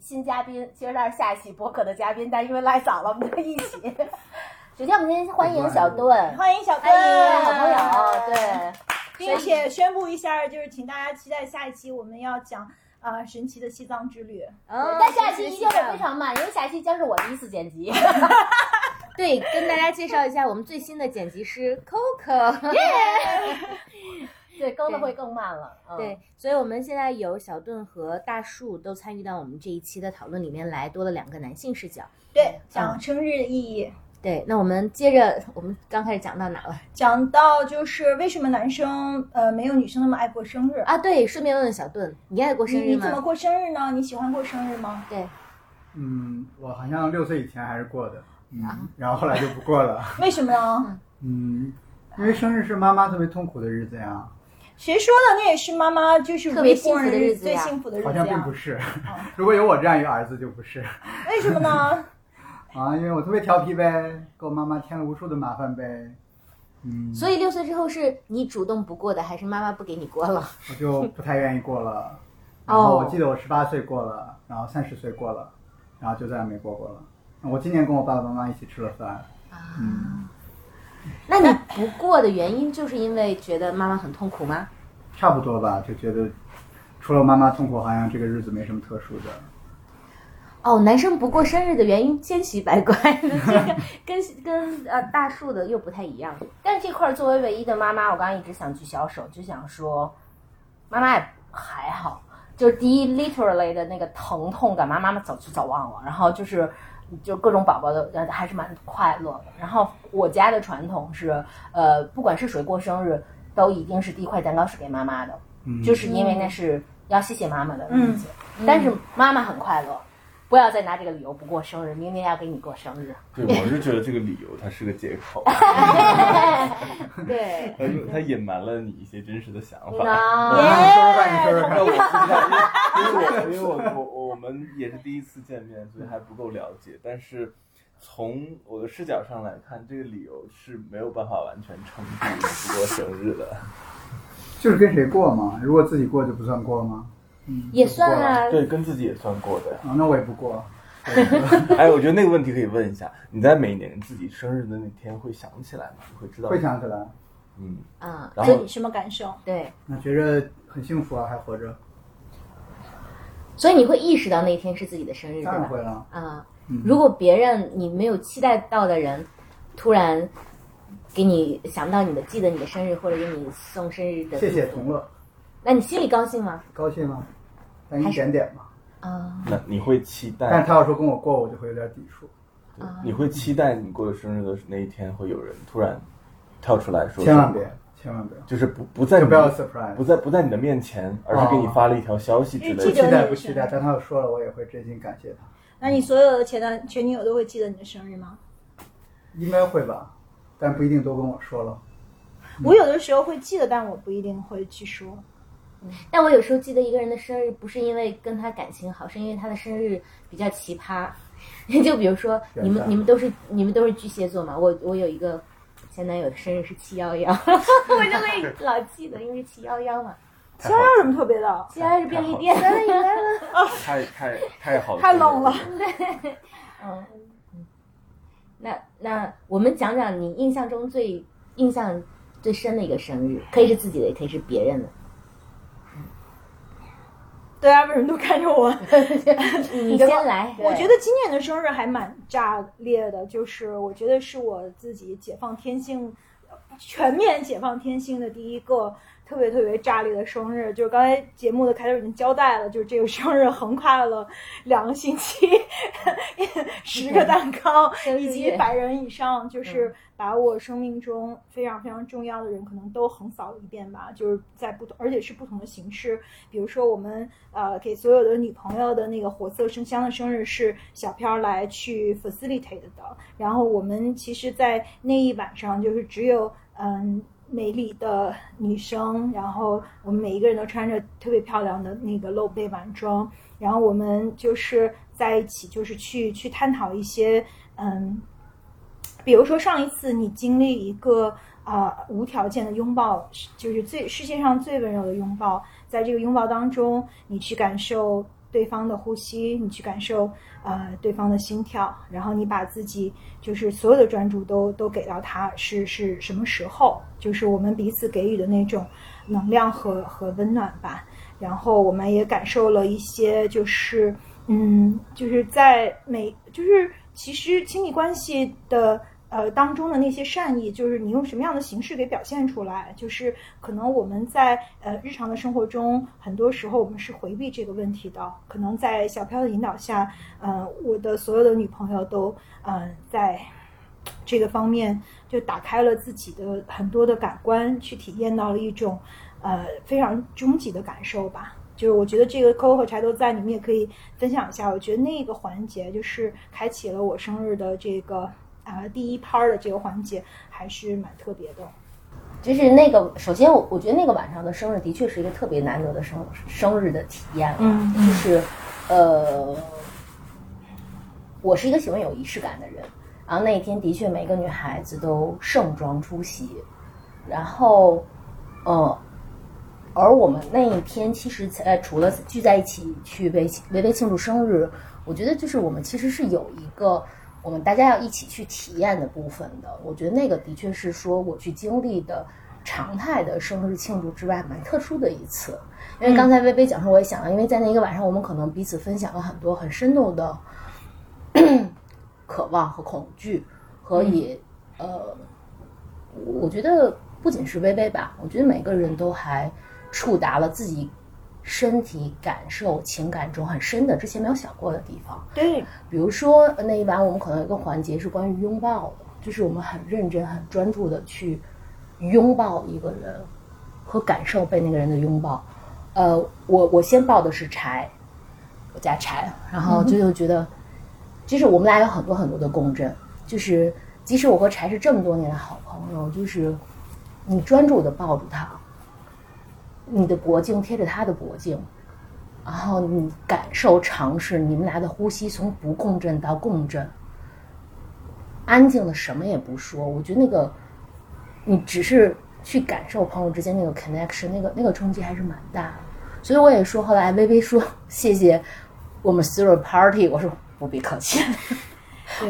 新嘉宾，其实他是下一期播客的嘉宾，但因为赖嗓了，我们就一起。首先，我们先欢迎小盾，欢迎小欢迎好，朋友，对。并且宣布一下，就是请大家期待下一期我们要讲啊、呃神奇的西藏之旅。哦但下期一定会非常慢，因为下期将是我第一次剪辑。对，跟大家介绍一下我们最新的剪辑师 Coco。对，更的会更慢了。嗯、对，所以我们现在有小盾和大树都参与到我们这一期的讨论里面来，多了两个男性视角。对，讲生日的意义，对，那我们接着，我们刚开始讲到哪了讲到就是为什么男生呃没有女生那么爱过生日。啊？对，顺便问问小盾，你爱过生日吗？你你怎么过生日呢？你喜欢过生日吗？对，嗯，我好像六岁以前还是过的，嗯，啊然后后来就不过了，为什么呢？嗯，因为生日是妈妈特别痛苦的日子呀，谁说的？那也是妈妈就是特别幸福的日子呀最幸福的日子好像并不。是。如果有我这样一个儿子，就不是为什么呢？啊，因为我特别调皮呗，给我妈妈添了无数的麻烦呗。嗯，所以六岁之后是你主动不过的，还是妈妈不给你过了？我就不太愿意过了。然后我记得我十八岁过了，然后三十岁过了，然后就再也没过过了。我今年跟我爸爸妈妈一起吃了饭。啊嗯，那你不过的原因就是因为觉得妈妈很痛苦吗？差不多吧，就觉得除了妈妈痛苦，好像这个日子没什么特殊的。哦，男生不过生日的原因千奇百怪的，这 个跟跟呃大树的又不太一样。但是这块儿作为唯一的妈妈，我刚刚一直想举小手，就想说，妈妈也还好。就是第一，literally 的那个疼痛感，妈妈妈早就早忘了。然后就是，就各种宝宝的呃还是蛮快乐的。然后我家的传统是，呃，不管是谁过生日，都一定是第一块蛋糕是给妈妈的，嗯，就是因为那是要谢谢妈妈的日子。但是妈妈很快乐，不要再拿这个理由不过生日，明年要给你过生日。对，我是觉得这个理由它是个借口，对，它它隐瞒了你一些真实的想法。说说看，你说说那看。我不知道，因 为因为我因为我我我们也是第一次见面，所以还不够了解。但是从我的视角上来看，这个理由是没有办法完全撑住你不过生日的。就是跟谁过嘛？如果自己过就不算过吗？嗯，也算啊。对，跟自己也算过的。啊，那我也不过。哎，我觉得那个问题可以问一下：你在每年自己生日的那天会想起来吗？你会知道？会。想起来，嗯，嗯，然后你什么感受？对，那觉着很幸福啊，还活着，所以你会意识到那一天是自己的生日，对吧？当然会了。啊、嗯如果别人你没有期待到的人，突然给你想到你的，记得你的生日，或者给你送生日的，谢谢同乐，那你心里高兴吗？高兴吗？但一点点吧。啊、那你会期待但？他要说跟我过，我就会有点抵触。你会期待你过生日的那一天会有人突然跳出来说？千万别，千万不要，就是不不在你不要 surprise 不在不在你的面前，而是给你发了一条消息之类的。记得期待不期待，但他要说了，我也会真心感谢他。那你所有的前男前女友都会记得你的生日吗？应该会吧，但不一定都跟我说了。我有的时候会记得，但我不一定会去说。但我有时候记得一个人的生日，不是因为跟他感情好，是因为他的生日比较奇葩。就比如说，你们你们都是你们都是巨蟹座嘛，我我有一个前男友的生日是七幺幺，我就会老记得，因为是七幺幺嘛。七幺幺有什么特别的？七幺幺是便利店，来了你来了。太太太好，太冷了。对嗯，那那我们讲讲你印象中最印象最深的一个生日，可以是自己的，也可以是别人的。大家为什么都看着我？你先来。我觉得今年的生日还蛮炸裂的，就是我觉得是我自己解放天性、全面解放天性的第一个特别特别炸裂的生日。就是刚才节目的开头已经交代了，就是这个生日横跨了两个星期，十个蛋糕以及百人以上，就是把我生命中非常非常重要的人可能都横扫了一遍吧。就是在不同，而且是不同的形式，比如说我们呃给所有的女朋友的那个活色生香的生日是小飘来去 facilitate 的，然后我们其实，在那一晚上就是只有嗯。美丽的女生，然后我们每一个人都穿着特别漂亮的那个露背晚装，然后我们就是在一起，就是去去探讨一些嗯，比如说上一次你经历一个啊、无条件的拥抱，就是最世界上最温柔的拥抱，在这个拥抱当中，你去感受对方的呼吸，你去感受呃对方的心跳，然后你把自己就是所有的专注都都给到他，是是什么时候？就是我们彼此给予的那种能量和和温暖吧。然后我们也感受了一些，就是嗯，就是在每就是其实亲密关系的呃当中的那些善意，就是你用什么样的形式给表现出来，就是可能我们在呃日常的生活中，很多时候我们是回避这个问题的。可能在小飘的引导下，呃，我的所有的女朋友都呃在这个方面就打开了自己的很多的感官，去体验到了一种呃非常终极的感受吧。就是我觉得这个 Coco 和柴都在，你们也可以分享一下。我觉得那个环节就是开启了我生日的这个啊、第一 part 的这个环节，还是蛮特别的。就是那个，首先我我觉得那个晚上的生日的确是一个特别难得的生生日的体验了，嗯就是呃，我是一个喜欢有仪式感的人，然后那一天的确每个女孩子都盛装出席，然后，呃，而我们那一天其实呃除了聚在一起去为微微庆祝生日，我觉得就是我们其实是有一个我们大家要一起去体验的部分的。我觉得那个的确是说我去经历的常态的生日庆祝之外蛮特殊的一次。因为刚才微微讲说，我也想了，因为在那一个晚上，我们可能彼此分享了很多很生动的渴望和恐惧，和以呃，我觉得不仅是微微吧，我觉得每个人都还触达了自己身体感受、情感中很深的之前没有想过的地方。对，比如说那一晚，我们可能有一个环节是关于拥抱的，就是我们很认真、很专注的去拥抱一个人，和感受被那个人的拥抱。呃，我我先抱的是柴，我家柴，然后就就觉得，就是我们俩有很多很多的共振，就是即使我和柴是这么多年的好朋友，就是你专注的抱住他，你的脖颈贴着他的脖颈，然后你感受尝试你们俩的呼吸从不共振到共振，安静的什么也不说，我觉得那个你只是去感受朋友之间那个 connection，那个那个冲击还是蛮大的。所以我也说，后来微微说谢谢我们 throw party，我说不必客气，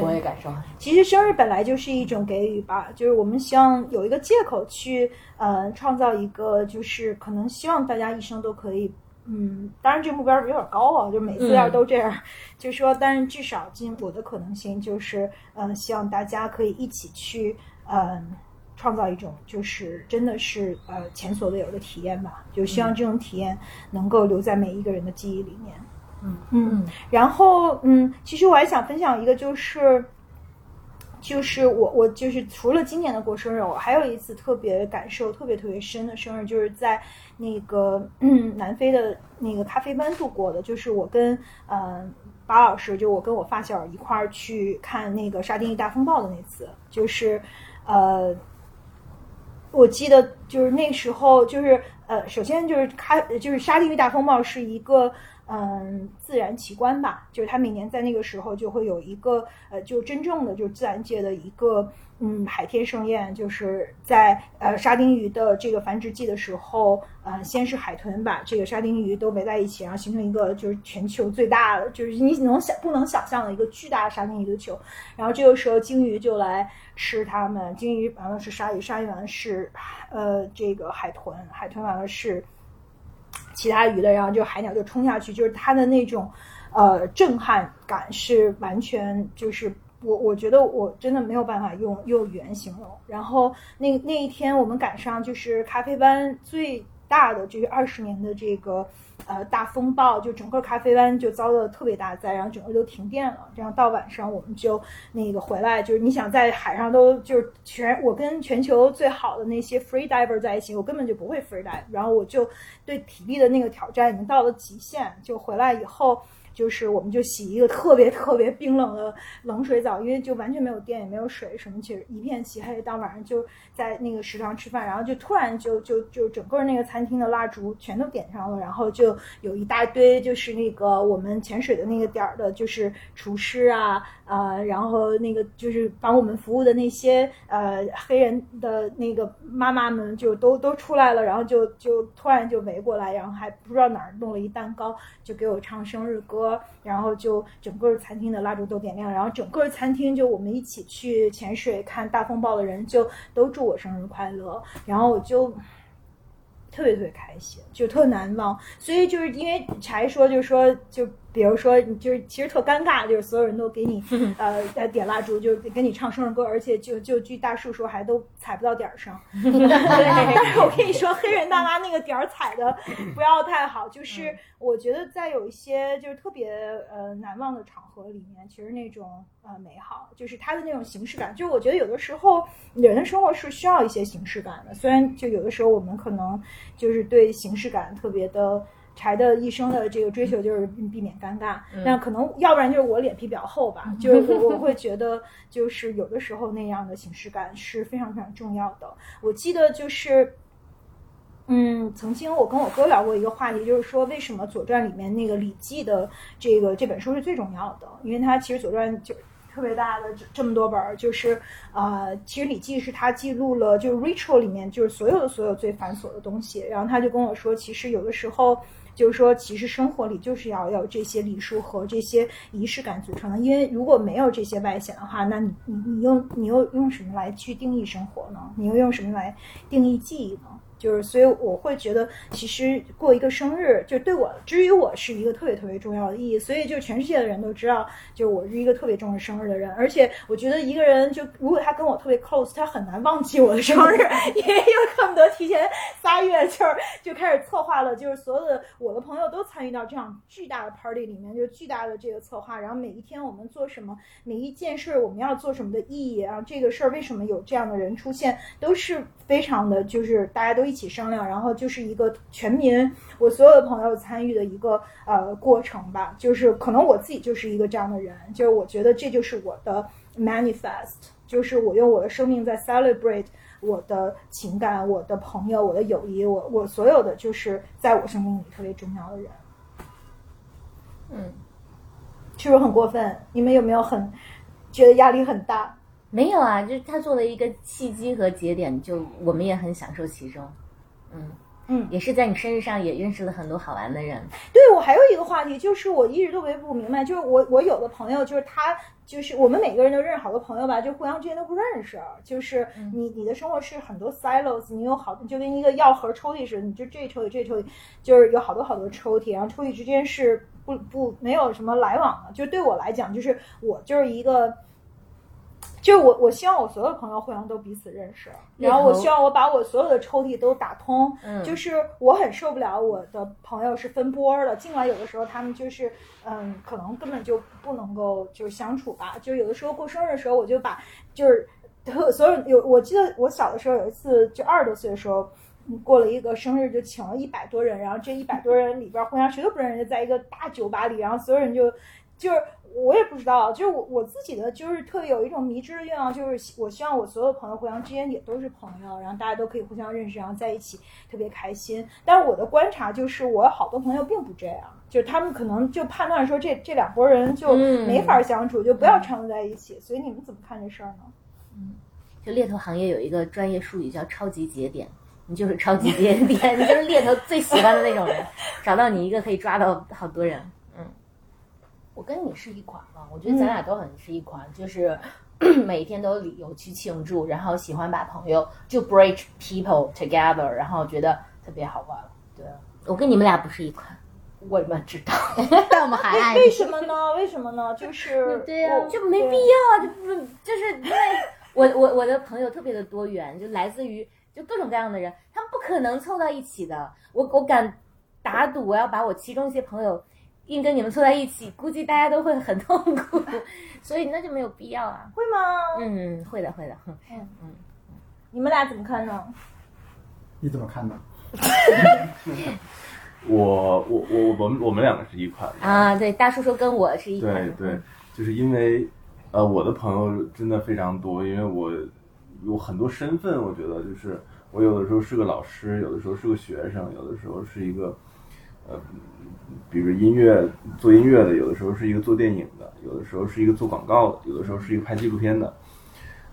我也感受。其实生日本来就是一种给予吧，就是我们希望有一个借口去呃创造一个，就是可能希望大家一生都可以，嗯，当然这个目标有点高啊，就每次要都这样，就说，但是至少尽我的可能性就是，嗯，希望大家可以一起去，嗯。创造一种就是真的是呃前所未有的体验吧，就希望这种体验能够留在每一个人的记忆里面。嗯嗯嗯，然后嗯，其实我还想分享一个，就是就是我我就是除了今年的过生日，我还有一次特别感受特别特别深的生日，就是在那个南非的那个咖啡班度过的，就是我跟嗯巴老师，就我跟我发小一块儿去看那个沙丁鱼大风暴的那次，就是呃。我记得就是那时候，就是呃，首先就是咖，就是沙丁鱼大风暴是一个嗯自然奇观吧，就是它每年在那个时候就会有一个呃，就真正的就是自然界的一个。嗯，海天盛宴就是在呃沙丁鱼的这个繁殖季的时候，呃，先是海豚把这个沙丁鱼都围在一起，然后形成一个就是全球最大的，就是你能想不能想象的一个巨大的沙丁鱼的球。然后这个时候鲸鱼就来吃它们，鲸鱼完了是鲨鱼，鲨鱼完了是呃这个海豚，海豚完了是其他鱼的，然后就海鸟就冲下去，就是它的那种呃震撼感是完全就是。我我觉得我真的没有办法用用语言形容。然后那那一天我们赶上就是咖啡班最大的这个二十年的这个呃大风暴，就整个咖啡湾就遭了特别大灾，然后整个都停电了。这样到晚上我们就那个回来，就是你想在海上都就是全我跟全球最好的那些 free diver 在一起，我根本就不会 free dive，然后我就对体力的那个挑战已经到了极限，就回来以后。就是，我们就洗一个特别特别冰冷的冷水澡，因为就完全没有电也没有水什么，其实一片漆黑。到晚上就在那个食堂吃饭，然后就突然就就就整个那个餐厅的蜡烛全都点上了，然后就有一大堆就是那个我们潜水的那个点儿的，就是厨师啊。呃，然后那个就是帮我们服务的那些呃黑人的那个妈妈们就都都出来了，然后就就突然就围过来，然后还不知道哪儿弄了一蛋糕，就给我唱生日歌，然后就整个餐厅的蜡烛都点亮，然后整个餐厅就我们一起去潜水看大风暴的人就都祝我生日快乐，然后我就。特别特别开心，就特难忘，所以就是因为柴说，就说，就比如说，就是其实特尴尬，就是所有人都给你 呃点蜡烛，就给你唱生日歌，而且就就据大树说，还都踩不到点儿上。但是我跟你说，黑人大妈那个点儿踩的不要太好，就是我觉得在有一些就是特别呃难忘的场合里面，其实那种。呃，美好就是它的那种形式感，就是我觉得有的时候人的生活是需要一些形式感的。虽然就有的时候我们可能就是对形式感特别的柴的一生的这个追求就是避免尴尬，那可能要不然就是我脸皮比较厚吧，就是 我我会觉得就是有的时候那样的形式感是非常非常重要的。我记得就是。嗯，曾经我跟我哥聊过一个话题，就是说为什么《左传》里面那个《礼记》的这个这本书是最重要的？因为它其实《左传》就特别大的这这么多本儿，就是呃，其实《礼记》是他记录了就是 ritual 里面就是所有的所有最繁琐的东西。然后他就跟我说，其实有的时候就是说，其实生活里就是要有这些礼数和这些仪式感组成的。因为如果没有这些外显的话，那你你你用你又用什么来去定义生活呢？你又用什么来定义记忆呢？就是，所以我会觉得，其实过一个生日，就对我，至于我是一个特别特别重要的意义。所以，就全世界的人都知道，就我是一个特别重视生日的人。而且，我觉得一个人，就如果他跟我特别 close，他很难忘记我的生日，因为又恨不得提前仨月就就开始策划了，就是所有的我的朋友都参与到这样巨大的 party 里面，就巨大的这个策划。然后每一天我们做什么，每一件事我们要做什么的意义，然后这个事儿为什么有这样的人出现，都是非常的，就是大家都。一起商量，然后就是一个全民，我所有的朋友参与的一个呃过程吧。就是可能我自己就是一个这样的人，就是我觉得这就是我的 manifest，就是我用我的生命在 celebrate 我的情感、我的朋友、我的友谊，我我所有的就是在我生命里特别重要的人。嗯，是不是很过分？你们有没有很觉得压力很大？没有啊，就是他作为一个契机和节点，就我们也很享受其中。嗯嗯，也是在你生日上也认识了很多好玩的人。对我还有一个话题，就是我一直特别不明白，就是我我有的朋友，就是他就是我们每个人都认识好多朋友吧，就互相之间都不认识。就是你你的生活是很多 silos，你有好就跟一个药盒抽屉似的，你就这抽屉这抽屉，就是有好多好多抽屉，然后抽屉之间是不不没有什么来往的。就对我来讲，就是我就是一个。就是我，我希望我所有的朋友互相都彼此认识，然后我希望我把我所有的抽屉都打通。嗯，就是我很受不了我的朋友是分波的，尽管有的时候他们就是，嗯，可能根本就不能够就是相处吧。就有的时候过生日的时候，我就把就是所有有，我记得我小的时候有一次，就二十多岁的时候，过了一个生日，就请了一百多人，然后这一百多人里边互相谁都不认识，在一个大酒吧里，然后所有人就就是。我也不知道，就是我我自己的就是特别有一种迷之的愿望，就是我希望我所有朋友互相之间也都是朋友，然后大家都可以互相认识，然后在一起特别开心。但是我的观察就是，我好多朋友并不这样，就是他们可能就判断说这这两拨人就没法相处，就不要掺和在一起。所以你们怎么看这事儿呢？嗯，就猎头行业有一个专业术语叫超级节点，你就是超级节点，你就是猎头最喜欢的那种人，找到你一个可以抓到好多人。我跟你是一款嘛，我觉得咱俩都很是一款，就是 每天都有理由去庆祝，然后喜欢把朋友就 bridge people together，然后觉得特别好玩。对，我跟你们俩不是一款，我们知道，但我们还爱。为什么呢？为什么呢？就 是对呀，就没必要啊，就不就是因为我我我的朋友特别的多元，就来自于就各种各样的人，他们不可能凑到一起的。我我敢打赌，我要把我其中一些朋友。硬跟你们凑在一起，估计大家都会很痛苦，所以那就没有必要啊。会吗？嗯，会的，会的。嗯嗯，你们俩怎么看呢？你怎么看呢？我我我我们我们两个是一款啊。对，大叔说跟我是一款。对对，就是因为呃，我的朋友真的非常多，因为我有很多身份。我觉得就是我有的时候是个老师，有的时候是个学生，有的时候是一个呃。比如音乐做音乐的，有的时候是一个做电影的，有的时候是一个做广告的，有的时候是一个拍纪录片的。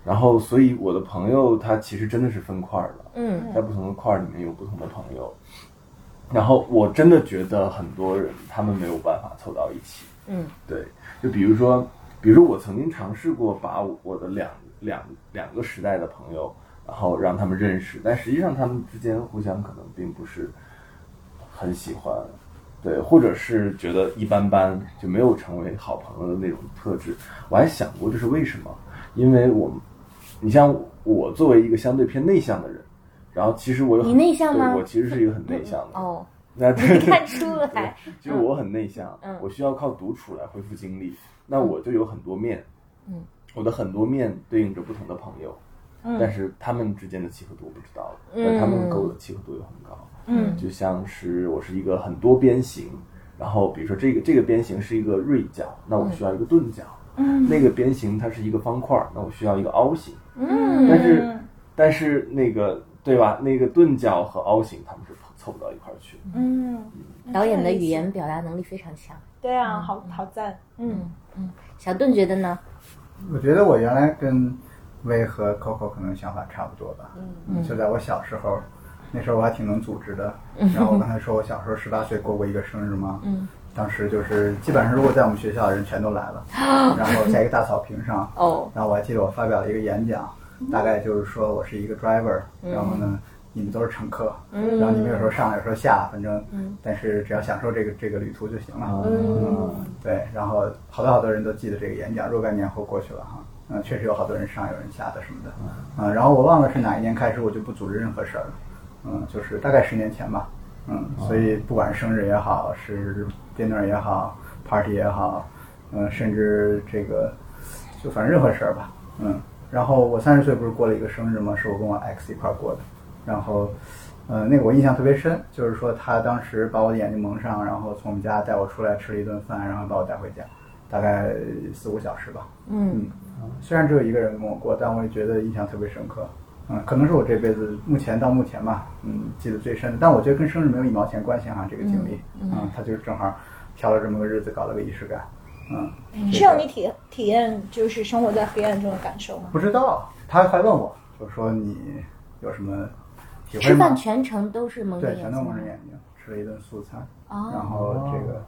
然后，所以我的朋友他其实真的是分块的，嗯，在不同的块里面有不同的朋友。然后，我真的觉得很多人他们没有办法凑到一起，嗯，对。就比如说，比如说我曾经尝试过把我的两两两个时代的朋友，然后让他们认识，但实际上他们之间互相可能并不是很喜欢。对，或者是觉得一般般，就没有成为好朋友的那种特质。我还想过这是为什么？因为我，你像我作为一个相对偏内向的人，然后其实我有你内向吗？我其实是一个很内向的哦。那看出来，就是我很内向，我需要靠独处来恢复精力。那我就有很多面，嗯，我的很多面对应着不同的朋友，嗯，但是他们之间的契合度我不知道，但他们跟我的契合度又很高。嗯，就像是我是一个很多边形，然后比如说这个这个边形是一个锐角，那我需要一个钝角。嗯，那个边形它是一个方块，那我需要一个凹形。嗯，但是但是那个对吧？那个钝角和凹形他们是凑不到一块儿去。嗯，导演的语言表达能力非常强。对啊，好好赞。嗯嗯，小盾觉得呢？我觉得我原来跟薇和 Coco 可能想法差不多吧。嗯就在我小时候，那时候我还挺能组织的。然后我刚才说我小时候十八岁过过一个生日嘛，嗯，当时就是基本上如果在我们学校的人全都来了，然后在一个大草坪上，哦，然后我还记得我发表了一个演讲，大概就是说我是一个 driver，然后呢，你们都是乘客，嗯。然后你们有时候上，有时候下，反正嗯，但是只要享受这个这个旅途就行了。嗯。对，然后好多好多人都记得这个演讲，若干年后过去了哈，嗯，确实有好多人上，有人下的什么的，嗯，然后我忘了是哪一年开始，我就不组织任何事儿了，嗯，就是大概十年前吧，嗯，所以不管是生日也好，是 dinner 也好，party 也好，嗯，甚至这个就反正任何事儿吧，嗯，然后我三十岁不是过了一个生日吗？是我跟我 ex 一块儿过的，然后。呃，那个我印象特别深，就是说他当时把我的眼睛蒙上，然后从我们家带我出来吃了一顿饭，然后把我带回家，大概四五小时吧。嗯嗯，虽然只有一个人跟我过，但我也觉得印象特别深刻。嗯，可能是我这辈子目前到目前吧，嗯，记得最深的。但我觉得跟生日没有一毛钱关系哈，这个经历，嗯嗯，他就是正好挑了这么个日子，搞了个仪式感。嗯，是让你体体验就是生活在黑暗中的感受吗？不知道，他还问我，就说你有什么体会吗吃饭？全程都是蒙着对，眼睛，全都蒙着眼睛，吃了一顿素餐。哦，然后这个，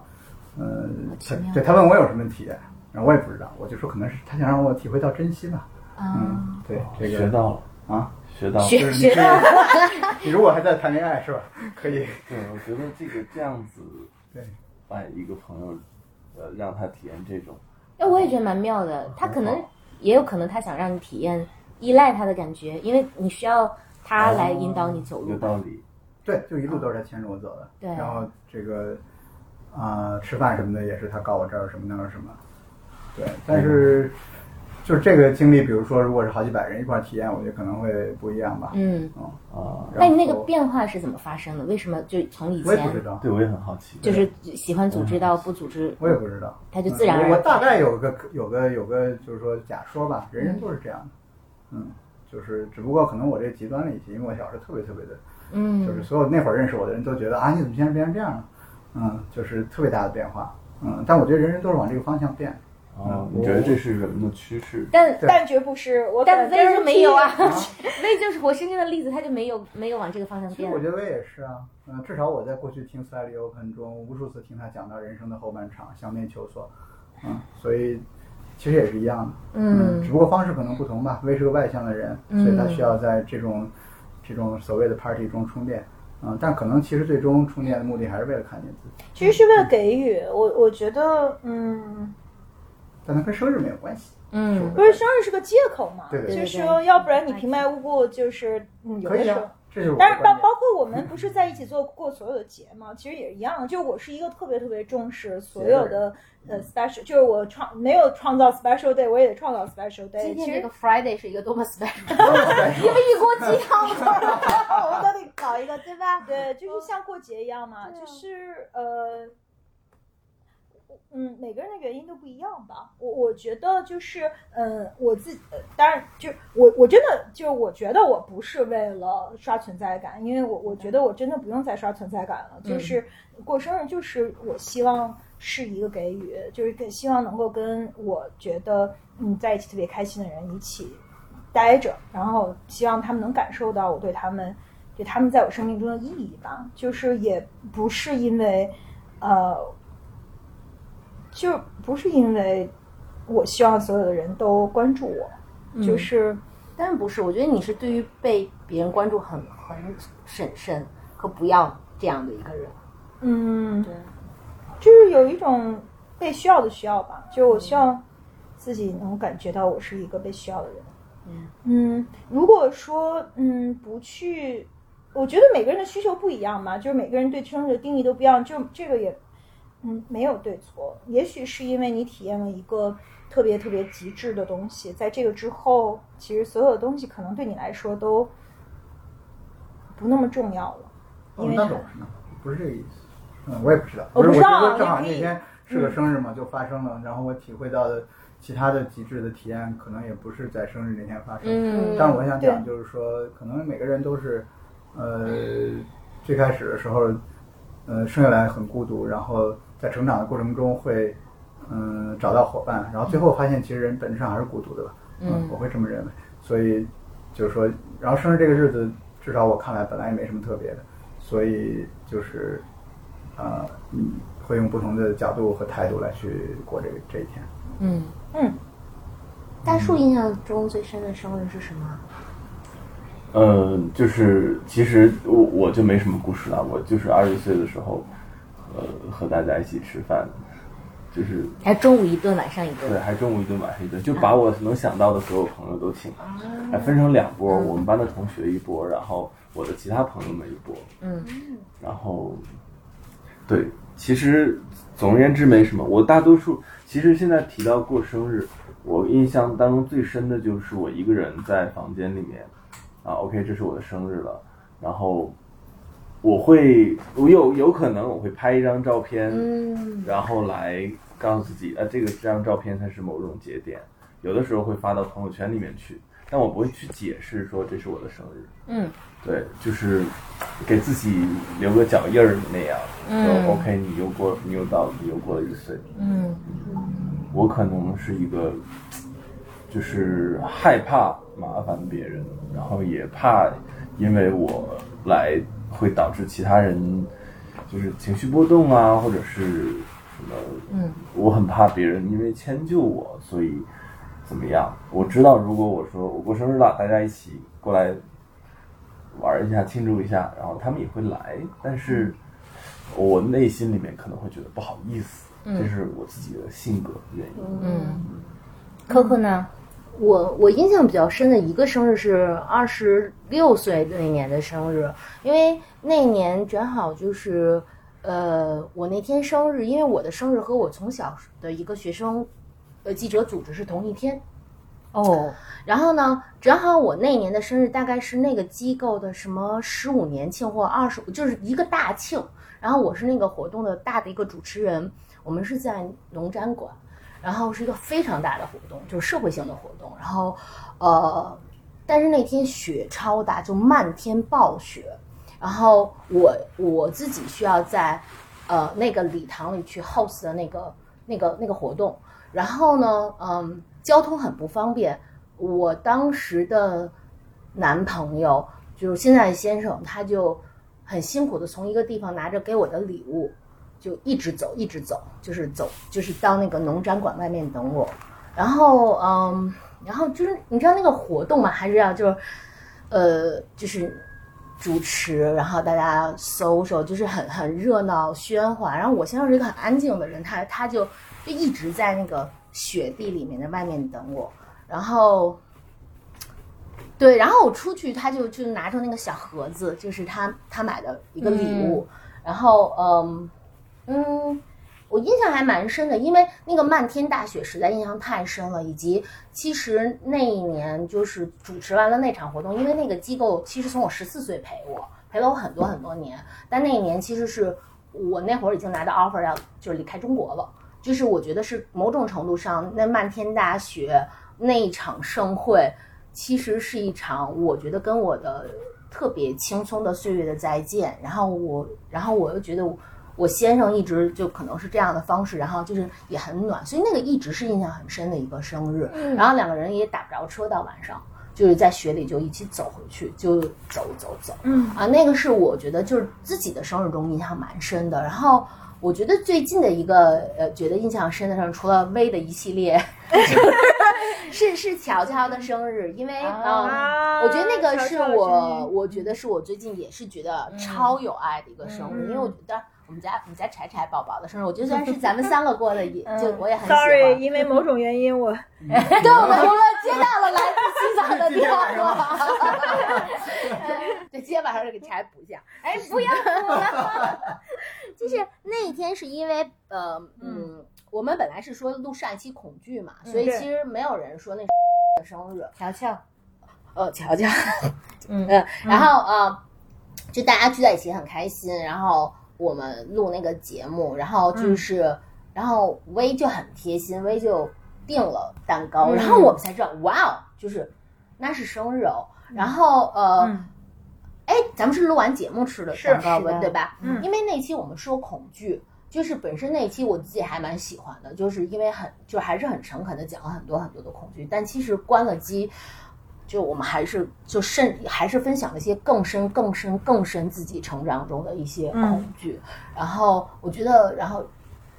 呃，他对他问我有什么体验，然后我也不知道，我就说可能是他想让我体会到珍惜吧。啊，嗯，对，这个学到了，啊，学到了。学学到了，你如果还在谈恋爱是吧？可以，对，我觉得这个这样子，对，把一个朋友，呃，让他体验这种，哎，我也觉得蛮妙的。他可能也有可能他想让你体验依赖他的感觉，因为你需要他来引导你走路。有道理。对，就一路都是他牵着我走的。对然后这个啊、吃饭什么的也是他告我这儿什么那儿什么。对，但是就是这个经历，比如说如果是好几百人一块儿体验，我觉得可能会不一样吧。嗯，嗯，啊，那你那个变化是怎么发生的？为什么就从以前我也不知道，对我也很好奇。就是喜欢组织到不组织？我也不知道。他就自然而然嗯我我大概有个有个有个就是说假说吧，人人都是这样的，嗯，就是只不过可能我这极端了一些，因为我小时候特别特别的，嗯就是嗯所有那会儿认识我的人都觉得啊，你怎么现在变成这样了？嗯，就是特别大的变化，嗯，但我觉得人人都是往这个方向变，啊，你觉得这是人的趋势？但但绝不是我但 V 就没有啊，V，就是活生生的例子，他就没有没有往这个方向变其实我。觉得 V 也是啊，嗯，至少我在过去听 Slightly Open 中无数次听他讲到人生的后半场，向内求索，嗯，所以其实也是一样的，嗯只不过方式可能不同吧。V 是个外向的人，所以他需要在这种这种所谓的 party 中充电，嗯，但可能其实最终充电的目的还是为了看见自己，其实是为了给予我，我觉得，嗯，但它跟生日没有关系，嗯不是生日是个借口嘛，对对对就是说，要不然你平白无故就是，嗯，有的时候啊。，这就是我但是包。包括我们不是在一起做过所有的节吗？其实也一样，就我是一个特别特别重视所有的呃 special，就是我创没有创造 special day，我也得创造 special day。其实今天这个 Friday 是一个多么 special，因因为一锅鸡汤，我们都得搞一个，对吧？对，就是像过节一样嘛，就是呃。嗯，每个人的原因都不一样吧。我我觉得就是，嗯，我自己，呃当然就我我真的就我觉得我不是为了刷存在感，因为我我觉得我真的不用再刷存在感了。就是过生日，就是我希望是一个给予，就是更希望能够跟我觉得嗯在一起特别开心的人一起待着，然后希望他们能感受到我对他们对他们在我生命中的意义吧。就是也不是因为呃。就不是因为我希望所有的人都关注我，就是当然不是，我觉得你是对于被别人关注很很审慎，和不要这样的一个人。嗯，对，就是有一种被需要的需要吧，就是我希望自己能感觉到我是一个被需要的人。嗯嗯，如果说嗯不去，我觉得每个人的需求不一样嘛，就是每个人对生日的定义都不一样，就这个也嗯没有对错，也许是因为你体验了一个特别特别极致的东西，在这个之后，其实所有的东西可能对你来说都不那么重要了，因哦那怎么是呢？不是这个意思。嗯，我也不知道。我不知道我觉得正好那天是个生日嘛，就发生了，然后我体会到的其他的极致的体验，可能也不是在生日那天发生。嗯但我想讲就是说，可能每个人都是，呃，最开始的时候，呃，生下来很孤独，然后在成长的过程中会嗯，找到伙伴，然后最后发现其实人本质上还是孤独的吧，嗯我会这么认为，所以就是说，然后生日这个日子，至少我看来本来也没什么特别的，所以就是，呃，嗯，会用不同的角度和态度来去过这个这一天。嗯嗯。大树印象中最深的生日是什么？嗯，就是其实我我就没什么故事了，我就是二十岁的时候，呃，和大家一起吃饭，就是还中午一顿，晚上一顿。对，还中午一顿，晚上一顿，就把我能想到的所有朋友都请了，还分成两波，我们班的同学一波，然后我的其他朋友们一波，嗯，然后，对，其实总而言之没什么。我大多数其实现在提到过生日，我印象当中最深的就是我一个人在房间里面，啊，OK，这是我的生日了，然后我会，我有有可能我会拍一张照片，嗯然后来告诉自己，啊，这个这张照片它是某种节点，有的时候会发到朋友圈里面去，但我不会去解释说这是我的生日。嗯对，就是给自己留个脚印儿那样。嗯说 OK，你又过，你又到，你又过了一岁。嗯我可能是一个，就是害怕麻烦别人，然后也怕因为我来会导致其他人就是情绪波动啊，或者是什么。嗯我很怕别人因为迁就我，所以怎么样？我知道，如果我说我过生日了，大家一起过来玩一下，庆祝一下，然后他们也会来，但是我内心里面可能会觉得不好意思，这是我自己的性格原因。嗯，Coco 呢？我我印象比较深的一个生日是二十六岁那年的生日，因为那年正好就是，呃，我那天生日，因为我的生日和我从小的一个学生，呃，记者组织是同一天，哦，然后呢，正好我那年的生日大概是那个机构的什么十五年庆或二十，就是一个大庆。然后我是那个活动的大的一个主持人，我们是在农展馆，然后是一个非常大的活动，就是社会性的活动。然后，呃，但是那天雪超大，就漫天暴雪。然后我我自己需要在呃那个礼堂里去 host 的那个那个那个活动，然后呢，嗯，交通很不方便。我当时的男朋友就是现在的先生，他就很辛苦的从一个地方拿着给我的礼物，就一直走，一直走，就是走，就是到那个农展馆外面等我。然后，嗯，然后就是你知道那个活动嘛，还是要就是，呃，就是主持，然后大家 social，就是很很热闹喧哗。然后我先生是一个很安静的人，他他就就一直在那个雪地里面的外面等我。然后，对，然后我出去，他就就拿着那个小盒子，就是他他买的一个礼物。然后，嗯嗯，我印象还蛮深的，因为那个漫天大雪实在印象太深了，以及其实那一年就是主持完了那场活动，因为那个机构其实从我十四岁陪我，陪了我很多很多年，但那一年其实是我那会儿已经拿到 offer 要就是离开中国了，就是我觉得是某种程度上那漫天大雪那一场盛会，其实是一场我觉得跟我的特别轻松的岁月的再见。然后我，然后我又觉得我我先生一直就可能是这样的方式，然后就是也很暖，所以那个一直是印象很深的一个生日。然后两个人也打不着车，到晚上就是在雪里就一起走回去，就走走走。嗯啊，那个是我觉得就是自己的生日中印象蛮深的。然后我觉得最近的一个呃，觉得印象深的生日，除了微的一系列，是是乔乔的生日，因为嗯、啊我觉得那个是乔乔我，我觉得是我最近也是觉得超有爱的一个生日，因为我觉得我们家我们家柴柴宝宝的生日，我觉得虽然是咱们 三个过的，也就我也很喜欢。Sorry，因为某种原因我 对，我们我们接到了来自西藏的电话。对，今天晚上就给柴补一下。哎，不要补了。就是那一天是因为呃嗯，我们本来是说录上一期恐惧嘛，所以其实没有人说那的生日。乔乔，呃，乔乔，嗯呃，然后呃，就大家聚在一起很开心，然后我们录那个节目，然后就是，然后薇就很贴心，薇就订了蛋糕，然后我们才知道，哇哦，就是那是生日哦，然后呃。嗯哎，咱们是录完节目吃的是蛋糕吧，对吧？嗯因为那期我们说恐惧，就是本身那一期我自己还蛮喜欢的，就是因为很就还是很诚恳的讲了很多很多的恐惧，但其实关了机。就我们还是就甚还是分享了一些更深更深更深自己成长中的一些恐惧，然后我觉得然后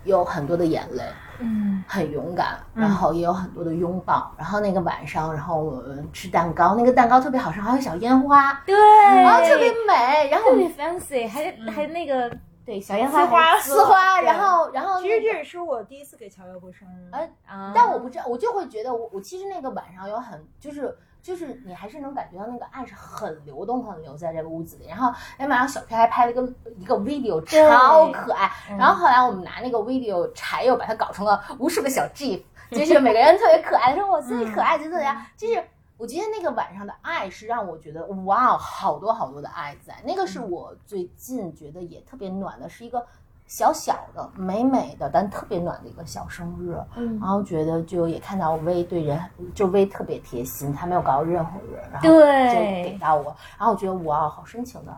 有很多的眼泪，嗯。很勇敢，然后也有很多的拥抱，然后那个晚上，然后我们吃蛋糕，那个蛋糕特别好吃，还有小烟花，对，然后特别美，然后特别 fancy，还还那个对小烟花丝花丝花，然后然后其实这也是我第一次给乔乔过生日。呃啊，但我不知道，我就会觉得我我其实那个晚上有很就是。就是你还是能感觉到那个爱是很流动、很流在这个屋子里。然后那晚上小 P 还拍了一个一个 video，超可爱。然后后来我们拿那个 video 柴又把它搞成了无数个小 GIF，就是每个人特别可爱。说我最可爱就怎么样？就是我今天那个晚上的爱是让我觉得哇，好多好多的爱在。那个是我最近觉得也特别暖的，是一个。小小的、美美的，但特别暖的一个小生日，嗯然后觉得就也看到薇对人，就薇特别贴心，她没有告诉任何人，然后就给到我，然后我觉得哇，好深情的，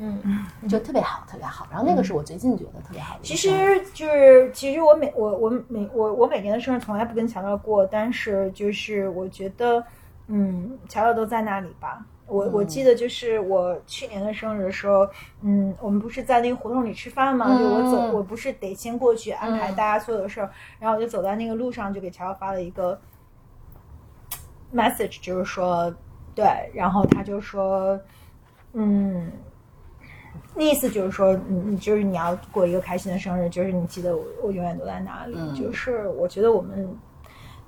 嗯，就特别好，特别好。然后那个是我最近觉得特别好的其。实就是，其实我每我我每我我每年的生日从来不跟乔乔过，但是就是我觉得，嗯，乔乔都在那里吧。我我记得就是我去年的生日的时候，嗯，我们不是在那个胡同里吃饭嘛，嗯就我走，我不是得先过去安排嗯大家所有的事儿，然后我就走在那个路上，就给乔乔发了一个 message，就是说，对，然后他就说，嗯，那意思就是说，你你就是你要过一个开心的生日，就是你记得我我永远都在哪里。嗯就是我觉得我们，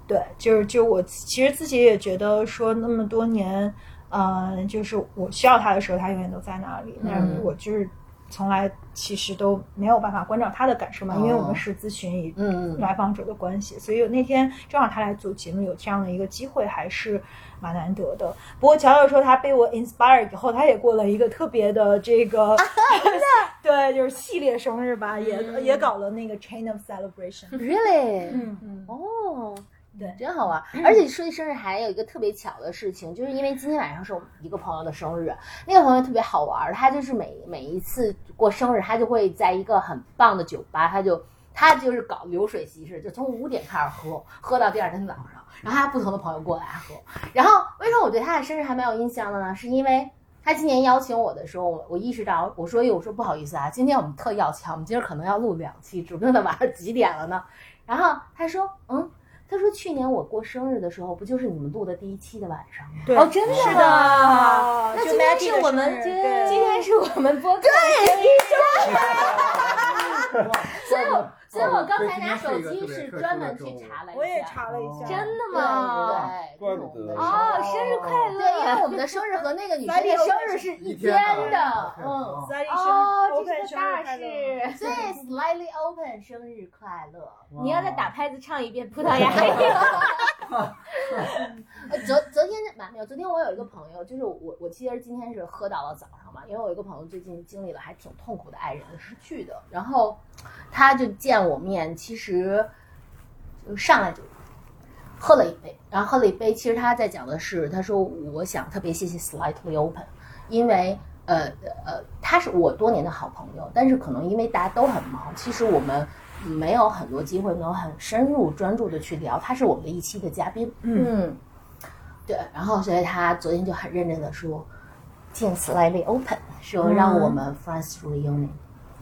对，就是就我其实自己也觉得说那么多年，呃，就是我需要他的时候，他永远都在那里。但是我就是从来其实都没有办法关照他的感受嘛，因为我们是咨询以嗯嗯来访者的关系，所以那天正好他来做节目，有这样的一个机会，还是蛮难得的。不过乔乔说他被我 inspire 以后，他也过了一个特别的这个，对，就是系列生日吧，也、也搞了那个 chain of celebration。Really？嗯嗯，哦，对真好玩。而且说起生日，还有一个特别巧的事情，就是因为今天晚上是我们一个朋友的生日，那个朋友特别好玩，他就是每每一次过生日，他就会在一个很棒的酒吧，他就他就是搞流水席式，就从五点开始喝，喝到第二天早上，然后他不同的朋友过来喝。然后为什么我对他的生日还蛮有印象的呢？是因为。他今年邀请我的时候，我我意识到，我说，哎，我说不好意思啊，今天我们特要强，我们今儿可能要录两期，指不定到晚上几点了呢。然后他说，嗯，他说去年我过生日的时候，不就是你们录的第一期的晚上吗？对哦，真的是的吗？那就今天是的我们今生日对天是我们播客的生日，所以我所以我刚才拿手机是专门去查了一下，我也查了一下，真的吗？怪不得哦，生日快乐！对，因为我们的生日和那个女生的生日是一天的，嗯。哦，这是个大，open 生日快乐事。所以 slightly open 生日快乐。你要再打拍子唱一遍葡萄牙黑 呃，昨昨天蛮没有，昨天我有一个朋友，就是我我其实今天是喝到了早上嘛，因为我有一个朋友最近经历了还挺痛苦的爱人的失去的，然后他就见我面，其实就上来就喝了一杯，然后喝了一杯，其实他在讲的是，他说我想特别谢谢 Slightly Open，因为呃呃他是我多年的好朋友，但是可能因为大家都很忙，其实我们。没有很多机会能很深入专注的去聊，他是我们的一期的嘉宾，嗯，对，然后所以他昨天就很认真的说，见 slightly open，说让我们 friends reunion，、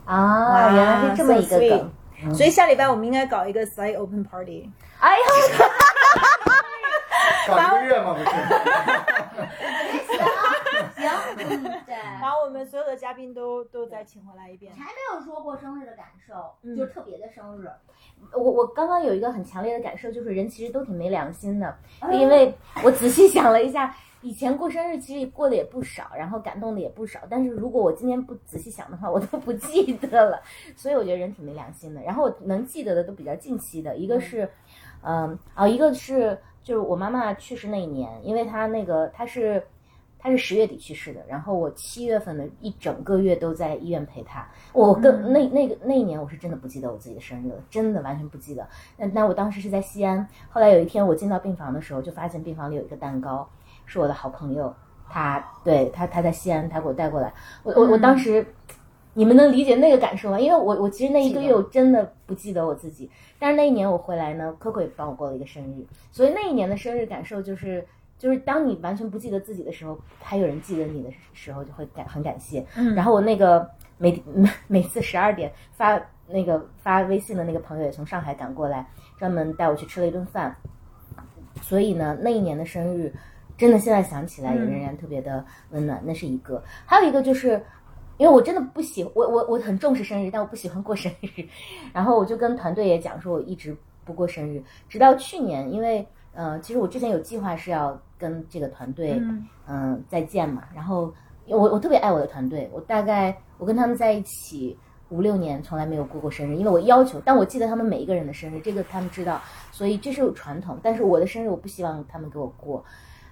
啊，原来是这么一个梗。梗。所以下礼拜我们应该搞一个 side open party。哎呀，搞一个月吗？不是，行，对。把我们所有的嘉宾都都再请回来一遍你。还没有说过生日的感受，嗯就是特别的生日，我我刚刚有一个很强烈的感受，就是人其实都挺没良心的，因为我仔细想了一下，以前过生日其实过的也不少，然后感动的也不少，但是如果我今天不仔细想的话，我都不记得了，所以我觉得人挺没良心的。然后我能记得的都比较近期的，一个是，嗯，哦，一个是就是我妈妈去世那一年，因为她那个她是。她是十月底去世的，然后我七月份的一整个月都在医院陪她。我跟那那个那一年，我是真的不记得我自己的生日了，真的完全不记得。那那我当时是在西安，后来有一天我进到病房的时候，就发现病房里有一个蛋糕，是我的好朋友，他对他他在西安，他给我带过来。我我我当时你们能理解那个感受吗？因为我我其实那一个月我真的不记得我自己，但是那一年我回来呢，Coco 也帮我过了一个生日，所以那一年的生日感受就是。就是当你完全不记得自己的时候，还有人记得你的时候，就会感很感谢。嗯然后我那个每每每次十二点发那个发微信的那个朋友也从上海赶过来，专门带我去吃了一顿饭。所以呢，那一年的生日，真的现在想起来也仍然特别的温暖。那是一个，还有一个就是，因为我真的不喜我我我很重视生日，但我不喜欢过生日。然后我就跟团队也讲说，我一直不过生日，直到去年，因为呃，其实我之前有计划是要跟这个团队嗯嗯、再见嘛。然后我我特别爱我的团队，我大概我跟他们在一起五六年，从来没有过过生日，因为我要求，但我记得他们每一个人的生日，这个他们知道，所以这是有传统。但是我的生日我不希望他们给我过。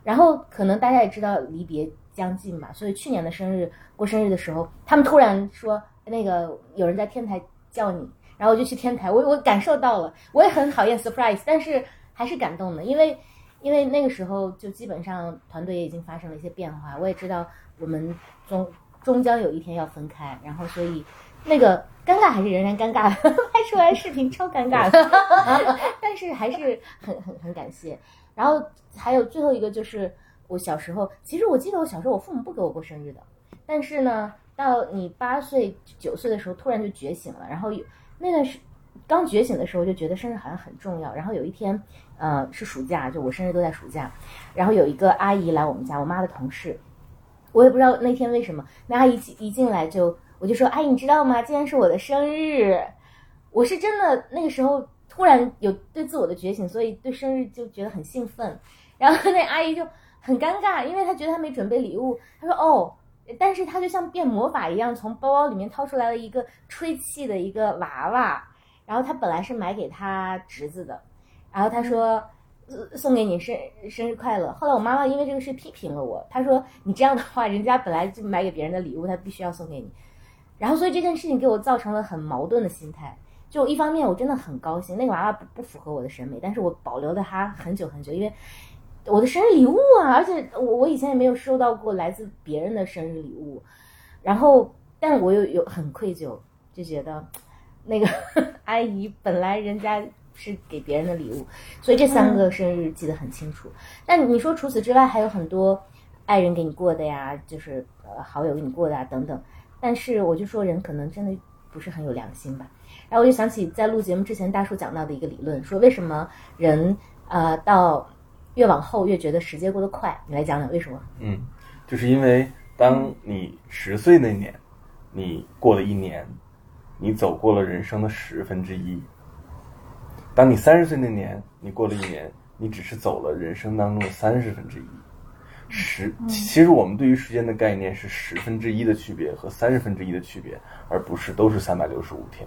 然后可能大家也知道离别将近嘛，所以去年的生日过生日的时候，他们突然说那个有人在天台叫你，然后我就去天台，我我感受到了，我也很讨厌 surprise，但是还是感动的，因为因为那个时候就基本上团队也已经发生了一些变化，我也知道我们终终将有一天要分开，然后所以那个尴尬还是仍然尴尬，拍出来视频超尴尬的，但是还是很很很感谢。然后还有最后一个就是我小时候，其实我记得我小时候我父母不给我过生日的，但是呢，到你八岁九岁的时候突然就觉醒了，然后有那段时刚觉醒的时候就觉得生日好像很重要，然后有一天呃是暑假，就我生日都在暑假，然后有一个阿姨来我们家，我妈的同事，我也不知道那天为什么，那阿姨一进来就我就说阿姨你知道吗？今天是我的生日，我是真的那个时候突然有对自我的觉醒，所以对生日就觉得很兴奋。然后那阿姨就很尴尬，因为她觉得她没准备礼物。她说：“哦。”但是她就像变魔法一样，从包包里面掏出来了一个吹气的一个娃娃。然后她本来是买给她侄子的，然后她说：“送给你生生日快乐。”后来我妈妈因为这个事批评了我，她说：“你这样的话，人家本来就买给别人的礼物，她必须要送给你。”然后所以这件事情给我造成了很矛盾的心态。就一方面我真的很高兴，那个娃娃不不符合我的审美，但是我保留了它很久很久，因为我的生日礼物啊，而且我我以前也没有收到过来自别人的生日礼物，然后但我又有很愧疚，就觉得那个 阿姨本来人家是给别人的礼物，所以这三个生日记得很清楚。但你说除此之外还有很多爱人给你过的呀，就是呃好友给你过的啊等等，但是我就说人可能真的不是很有良心吧。然后我就想起在录节目之前，大叔讲到的一个理论，说为什么人呃到越往后越觉得时间过得快？你来讲讲为什么？嗯，就是因为当你十岁那年，你过了一年，你走过了人生的十分之一；当你三十岁那年，你过了一年，你只是走了人生当中的三十分之一。十，其实我们对于时间的概念是十分之一的区别和三十分之一的区别，而不是都是三百六十五天。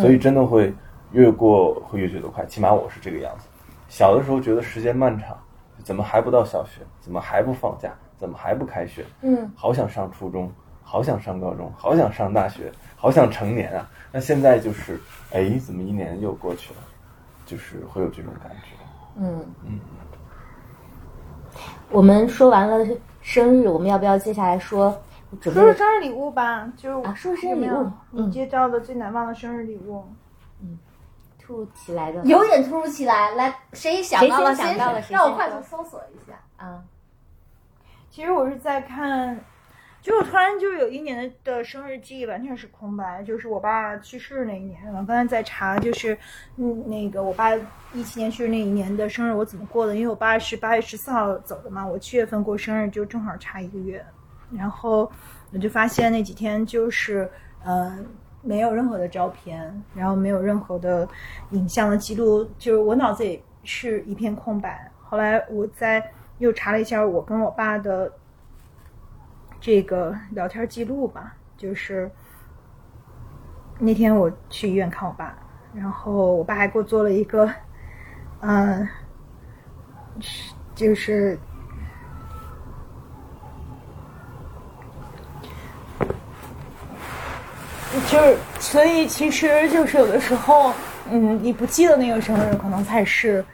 所以真的会越过会越觉得快，起码我是这个样子。小的时候觉得时间漫长，怎么还不到小学？怎么还不放假？怎么还不开学？嗯，好想上初中，好想上高中，好想上大学，好想成年啊！那现在就是，哎，怎么一年又过去了？就是会有这种感觉。嗯嗯。我们说完了生日，我们要不要接下来说说说生日礼物吧，就是啊说生日礼物你接到的最难忘的生日礼物？嗯突如其来的？有点突如其来。来，谁想到了？谁先想到了谁让我快速搜索一下。啊，其实我是在看，就突然就有一年的生日记忆完全是空白，就是我爸去世那一年。我刚才在查，就是嗯，那个我爸一七年去世那一年的生日我怎么过的？因为我爸是八月十四号走的嘛，我七月份过生日就正好差一个月。然后我就发现那几天就是呃没有任何的照片，然后没有任何的影像的记录，就是我脑子里是一片空白。后来我在又查了一下我跟我爸的这个聊天记录吧，就是那天我去医院看我爸，然后我爸还给我做了一个，嗯、是就是就是，所以其实就是有的时候，嗯，你不记得那个生日，可能才是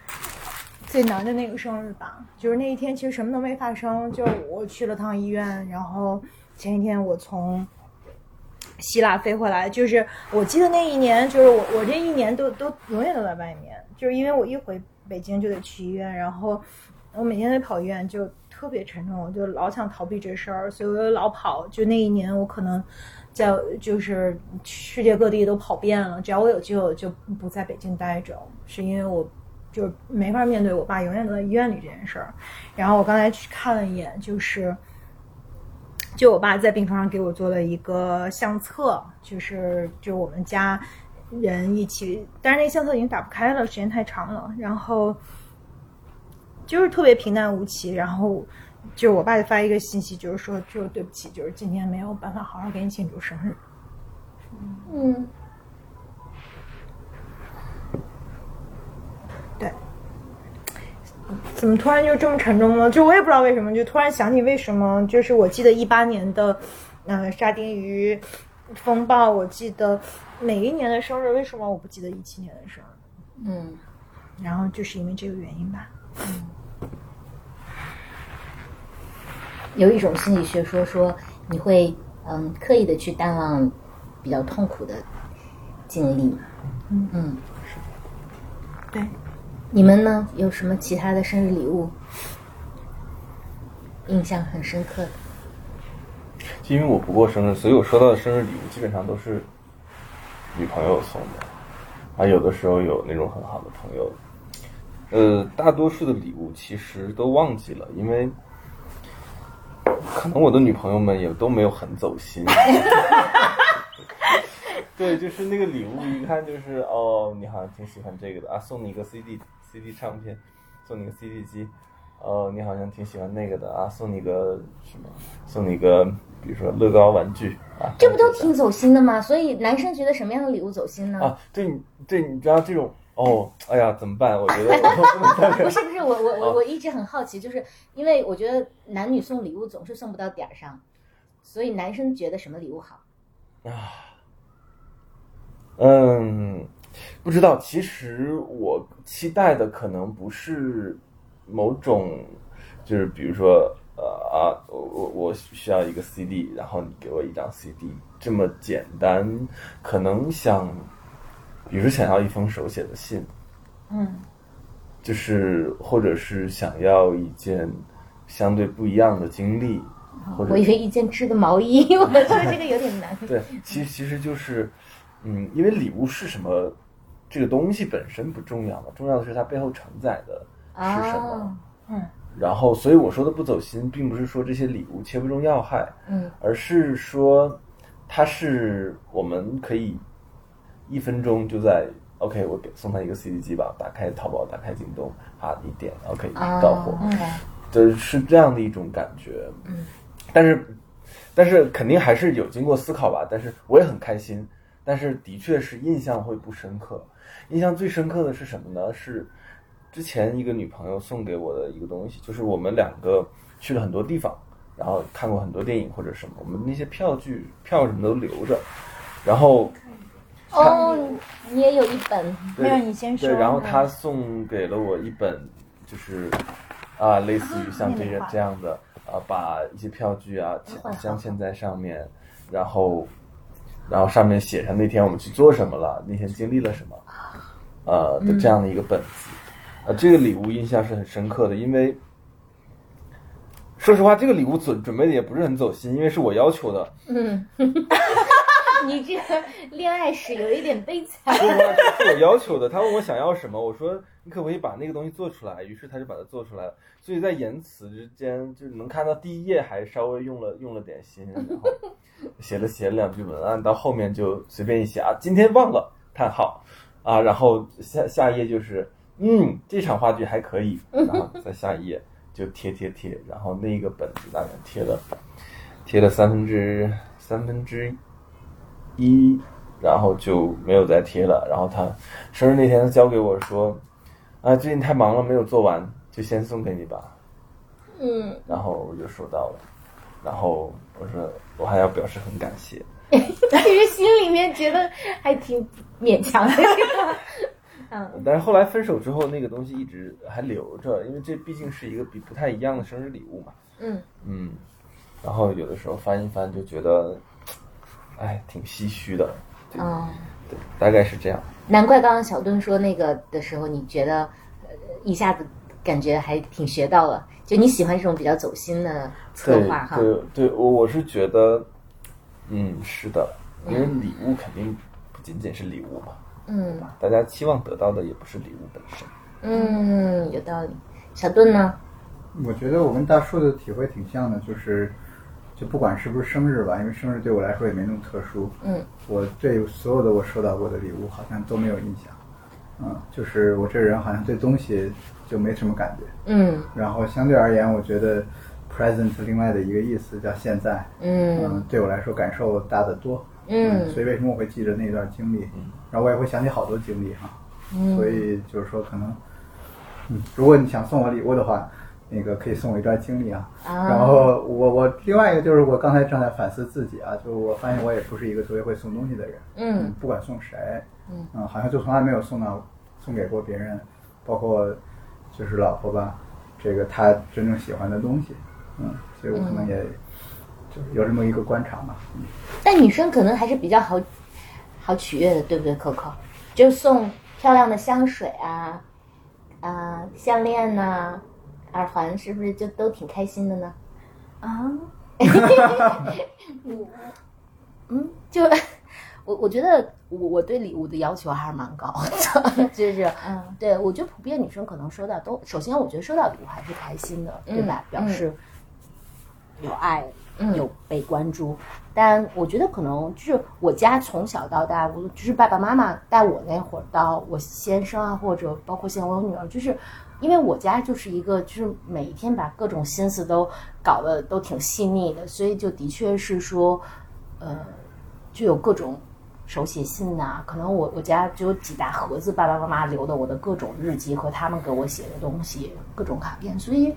最难的那个生日吧。就是那一天其实什么都没发生，就我去了趟医院，然后前一天我从希腊飞回来，就是我记得那一年，就是我我这一年都都永远都在外面，就是因为我一回北京就得去医院，然后我每天得跑医院，就特别沉重，我就老想逃避这事儿，所以我就老跑。就那一年，我可能在就是世界各地都跑遍了，只要我有机会，我就不在北京待着，是因为我就没法面对我爸永远都在医院里这件事儿。然后我刚才去看了一眼，就是。就我爸在病床上给我做了一个相册，就是就我们家人一起，但是那相册已经打不开了，时间太长了。然后就是特别平淡无奇。然后就是我爸就发一个信息，就是说，就是对不起，就是今天没有办法好好给你庆祝生日。嗯，对。怎么突然就这么沉重呢？就我也不知道为什么，就突然想起为什么，就是我记得一八年的，呃，沙丁鱼风暴，我记得每一年的生日，为什么我不记得一七年的生日？嗯，然后就是因为这个原因吧。有一种心理学说说你会嗯刻意的去淡忘比较痛苦的经历，嗯。嗯，对，你们呢？有什么其他的生日礼物？印象很深刻的？就因为我不过生日，所以我收到的生日礼物基本上都是女朋友送的，啊，有的时候有那种很好的朋友，呃，大多数的礼物其实都忘记了，因为可能我的女朋友们也都没有很走心。对，就是那个礼物，一看就是哦，你好像挺喜欢这个的啊，送你一个 CD CD 唱片，送你个 CD 机，哦，你好像挺喜欢那个的啊，送你个什么，送你个比如说乐高玩具啊，这不都挺走心的吗？所以男生觉得什么样的礼物走心呢？啊？对，你对，你知道这种哦，哎呀，怎么办？我觉得 不是不是，我我我我一直很好奇，就是因为我觉得男女送礼物总是送不到点儿上，所以男生觉得什么礼物好？啊嗯，不知道。其实我期待的可能不是某种，就是比如说，呃啊，我我我需要一个 CD，然后你给我一张 CD，这么简单。可能想，比如想要一封手写的信，嗯，就是或者是想要一件相对不一样的经历，或者我以为一件织的毛衣，我觉得这个有点难。对，其其实就是，嗯，因为礼物是什么，这个东西本身不重要嘛，重要的是它背后承载的是什么。哦嗯然后，所以我说的不走心，并不是说这些礼物切不中要害，嗯而是说它是我们可以一分钟就在 OK，我给送他一个 CD 机吧，打开淘宝，打开京东，啊，一点 OK 啊，到货，嗯对，是这样的一种感觉。嗯，但是，但是肯定还是有经过思考吧。但是我也很开心，但是的确是印象会不深刻。印象最深刻的是什么呢？是之前一个女朋友送给我的一个东西，就是我们两个去了很多地方，然后看过很多电影或者什么，我们那些票据票什么都留着，然后哦，你也有一本，没有你先说。对，然后他送给了我一本，就是啊，类似于像这个这样的啊，把一些票据啊镶嵌在上面，然后然后上面写上那天我们去做什么了，那天经历了什么，呃的这样的一个本子，呃，这个礼物印象是很深刻的，因为。说实话，这个礼物准准备的也不是很走心，因为是我要求的。嗯，你这个恋爱史有一点悲惨。说实话是我要求的，他问我想要什么，我说你可不可以把那个东西做出来？于是他就把它做出来了。所以在言辞之间，就是能看到第一页还稍微用了用了点心，然后写了写了两句文案，到后面就随便一写啊，今天忘了叹号啊，然后下下一页就是嗯，这场话剧还可以，然后再下一页就贴贴贴，然后那个本子大概贴了贴了三分之三分之一，然后就没有再贴了。然后他生日那天他交给我说，啊，最近太忙了，没有做完，就先送给你吧。嗯，然后我就收到了，然后我说我还要表示很感谢。其实心里面觉得还挺勉强的，嗯 但是后来分手之后，那个东西一直还留着，因为这毕竟是一个比不太一样的生日礼物嘛。嗯嗯，然后有的时候翻一翻就觉得，哎，挺唏嘘的。对嗯，对，大概是这样。难怪刚刚小盾说那个的时候，你觉得呃一下子感觉还挺学到了，就你喜欢这种比较走心的策划哈。对对，我我是觉得，嗯，是的，因为礼物肯定不仅仅是礼物嘛，嗯大家期望得到的也不是礼物本身。嗯，有道理。小盾呢？我觉得我跟大树的体会挺像的，就是就不管是不是生日吧，因为生日对我来说也没那么特殊。嗯，我对所有的我收到过的礼物好像都没有印象。嗯，就是我这人好像对东西就没什么感觉。嗯然后相对而言，我觉得 present 另外的一个意思叫现在。嗯对我来说感受大得多。嗯所以为什么我会记着那段经历？然后我也会想起好多经历哈。嗯所以就是说，可能，嗯，如果你想送我礼物的话，那个可以送我一段经历啊。啊然后我我另外一个就是我刚才正在反思自己啊，就我发现我也不是一个特别会送东西的人。嗯不管送谁，嗯好像就从来没有送到送给过别人，包括就是老婆吧，这个她真正喜欢的东西，嗯，所以我可能也就是有这么一个观察嘛。嗯但女生可能还是比较好好取悦的，对不对，Coco？就送漂亮的香水啊，啊、项链呐、耳环，是不是就都挺开心的呢？啊，嗯，就我我觉得我我对礼物的要求还是蛮高的，就是嗯，对我觉得普遍女生可能收到都，首先我觉得收到礼物还是开心的，对吧？表示有爱，嗯有被关注。但我觉得可能就是我家从小到大，我就是爸爸妈妈带我那会儿到我先生啊，或者包括现在我有女儿，就是因为我家就是一个就是每一天把各种心思都搞得都挺细腻的，所以就的确是说，呃，就有各种手写信呐、可能我我家就有几大盒子爸爸妈妈留的我的各种日记和他们给我写的东西，各种卡片，所以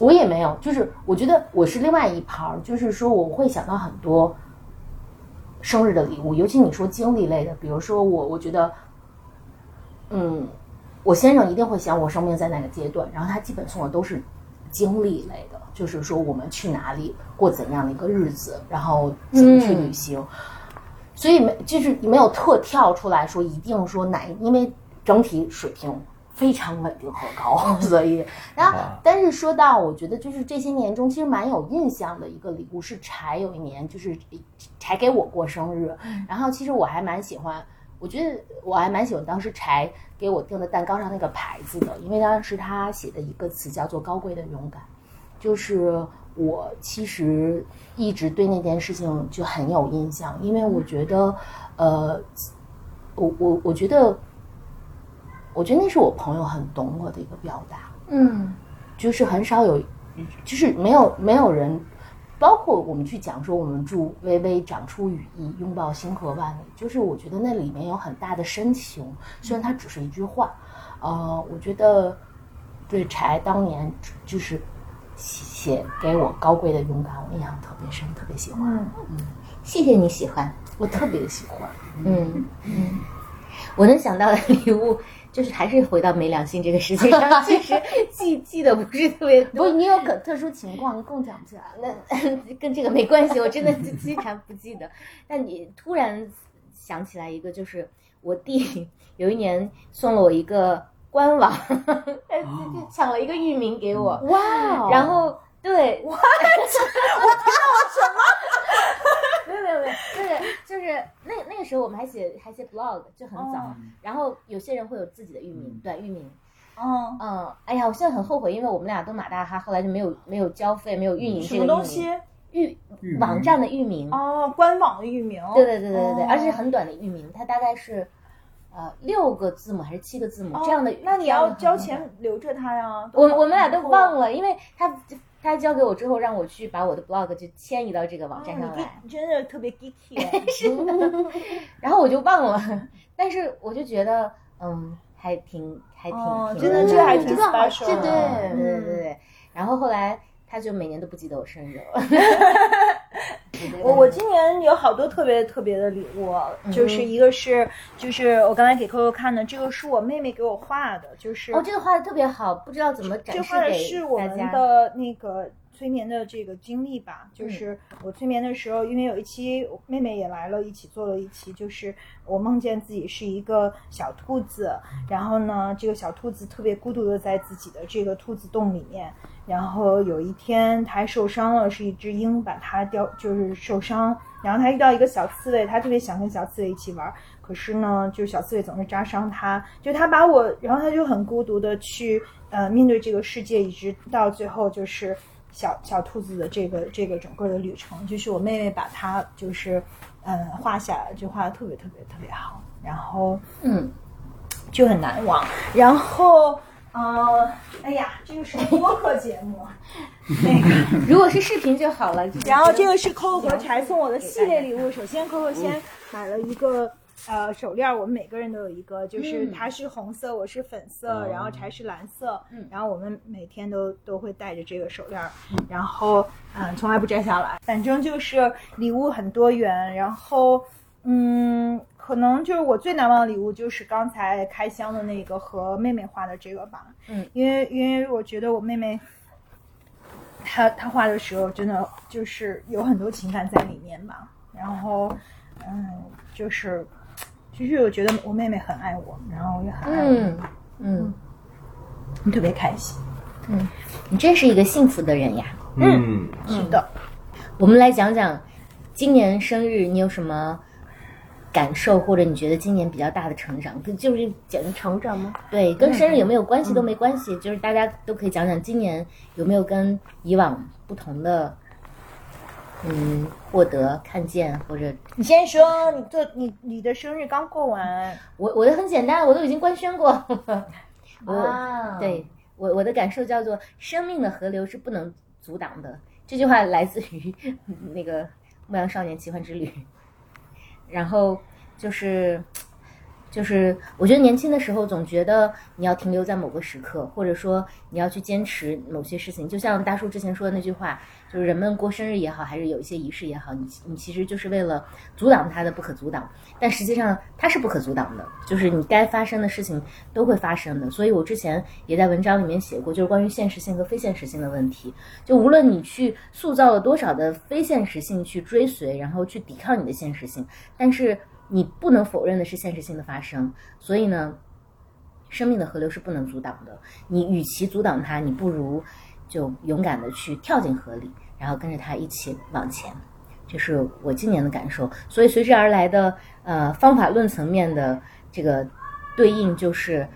我也没有，就是我觉得我是另外一盘儿，就是说我会想到很多生日的礼物，尤其你说经历类的，比如说我我觉得，嗯，我先生一定会想我生命在哪个阶段，然后他基本送的都是经历类的，就是说我们去哪里过怎样的一个日子，然后怎么去旅行。所以没就是没有特跳出来说一定说哪，因为整体水平非常稳定和高，所以然后但是说到我觉得就是这些年中其实蛮有印象的一个礼物是柴有一年就是柴给我过生日，然后其实我还蛮喜欢。我觉得我还蛮喜欢当时柴给我订的蛋糕上那个牌子的，因为当时他写的一个词叫做“高贵的勇敢”，就是我其实一直对那件事情就很有印象，因为我觉得，呃，我我我觉得，我觉得那是我朋友很懂我的一个表达，嗯。就是很少有，就是没有没有人，包括我们去讲说我们祝微微长出羽翼，拥抱星河万里，就是我觉得那里面有很大的深情，虽然它只是一句话，呃，我觉得对柴当年就是写给我高贵的勇敢，我印象特别深，特别喜欢。嗯谢谢你喜欢，我特别喜欢。嗯嗯，我能想到的礼物。就是还是回到没良心这个事情上，其实记记得不是特别多。不，你有可特殊情况更讲不起来，那跟这个没关系，我真的是经常不记得。但你突然想起来一个，就是我弟有一年送了我一个官网，就抢了一个域名给我，哇哦然后对，我听到了什么？没有没有没有，就是就是那那个时候我们还写还写 blog 就很早，然后有些人会有自己的域名，短域名。哦，嗯，哎呀，我现在很后悔，因为我们俩都马大哈，后来就没有没有交费，没有运营什这个域么东西？域网站的域名。哦，官网的域名。对对对对对，而且很短的域名，它大概是呃六个字母还是七个字母、这样的。那你要交钱留着它呀。我我们俩都忘了。因为他他交给我之后，让我去把我的 blog 就迁移到这个网站上哦来，你真的特别 geeky 哎。是的，然后我就忘了，但是我就觉得嗯，还挺还挺、哦挺真的这还挺 special 对的对对对对。然后后来他就每年都不记得我生日了。我我今年有好多特别特别的礼物，嗯就是一个是就是我刚才给 Coco 看的，这个是我妹妹给我画的，就是哦，这个画的特别好，不知道怎么展这画的示给是我们。的那个催眠的这个经历吧，就是我催眠的时候，因为有一期妹妹也来了，一起做了一期，就是我梦见自己是一个小兔子，然后呢，这个小兔子特别孤独的在自己的这个兔子洞里面，然后有一天它受伤了，是一只鹰把它叼，就是受伤，然后它遇到一个小刺猬，它特别想跟小刺猬一起玩，可是呢，就是小刺猬总是扎伤它，就它把我，然后它就很孤独的去呃面对这个世界，一直到最后就是小小兔子的这个这个整个的旅程，就是我妹妹把它就是嗯画下来，就画的特别特别特别好，然后嗯，就很难忘，然后。呃，哎呀，这个是播客节目，那个，如果是视频就好了。然后这个是 Coco 和柴送我的系列礼物。首先，Coco 先买了一个呃手链，我们每个人都有一个，就是它是红色，我是粉色，然后柴是蓝色，然后我们每天都都会戴着这个手链，然后嗯，从来不摘下来。反正就是礼物很多元，然后嗯。可能就是我最难忘的礼物，就是刚才开箱的那个和妹妹画的这个吧。嗯，因为因为我觉得我妹妹，她她画的时候真的就是有很多情感在里面吧。然后，嗯，就是其实我觉得我妹妹很爱我，然后也很爱我。嗯嗯，你特别开心。嗯，你真是一个幸福的人呀。嗯，是的。我们来讲讲今年生日你有什么？感受或者你觉得今年比较大的成长，就是讲成长吗？对，跟生日有没有关系都没关系，就是大家都可以讲讲今年有没有跟以往不同的，嗯，获得看见或者。你先说，你做你你的生日刚过完，我我的很简单，我都已经官宣过。啊，对我我的感受叫做生命的河流是不能阻挡的，这句话来自于 那个《牧羊少年奇幻之旅》。然后就是，就是我觉得年轻的时候总觉得你要停留在某个时刻，或者说你要去坚持某些事情。就像大叔之前说的那句话，就是人们过生日也好，还是有一些仪式也好，你你其实就是为了阻挡它的不可阻挡。但实际上它是不可阻挡的，就是你该发生的事情都会发生的。所以我之前也在文章里面写过，就是关于现实性和非现实性的问题。就无论你去塑造了多少的非现实性去追随，然后去抵抗你的现实性，但是你不能否认的是现实性的发生。所以呢，生命的河流是不能阻挡的。你与其阻挡它，你不如就勇敢的去跳进河里，然后跟着它一起往前。这是我今年的感受，所以随之而来的呃方法论层面的这个对应就是，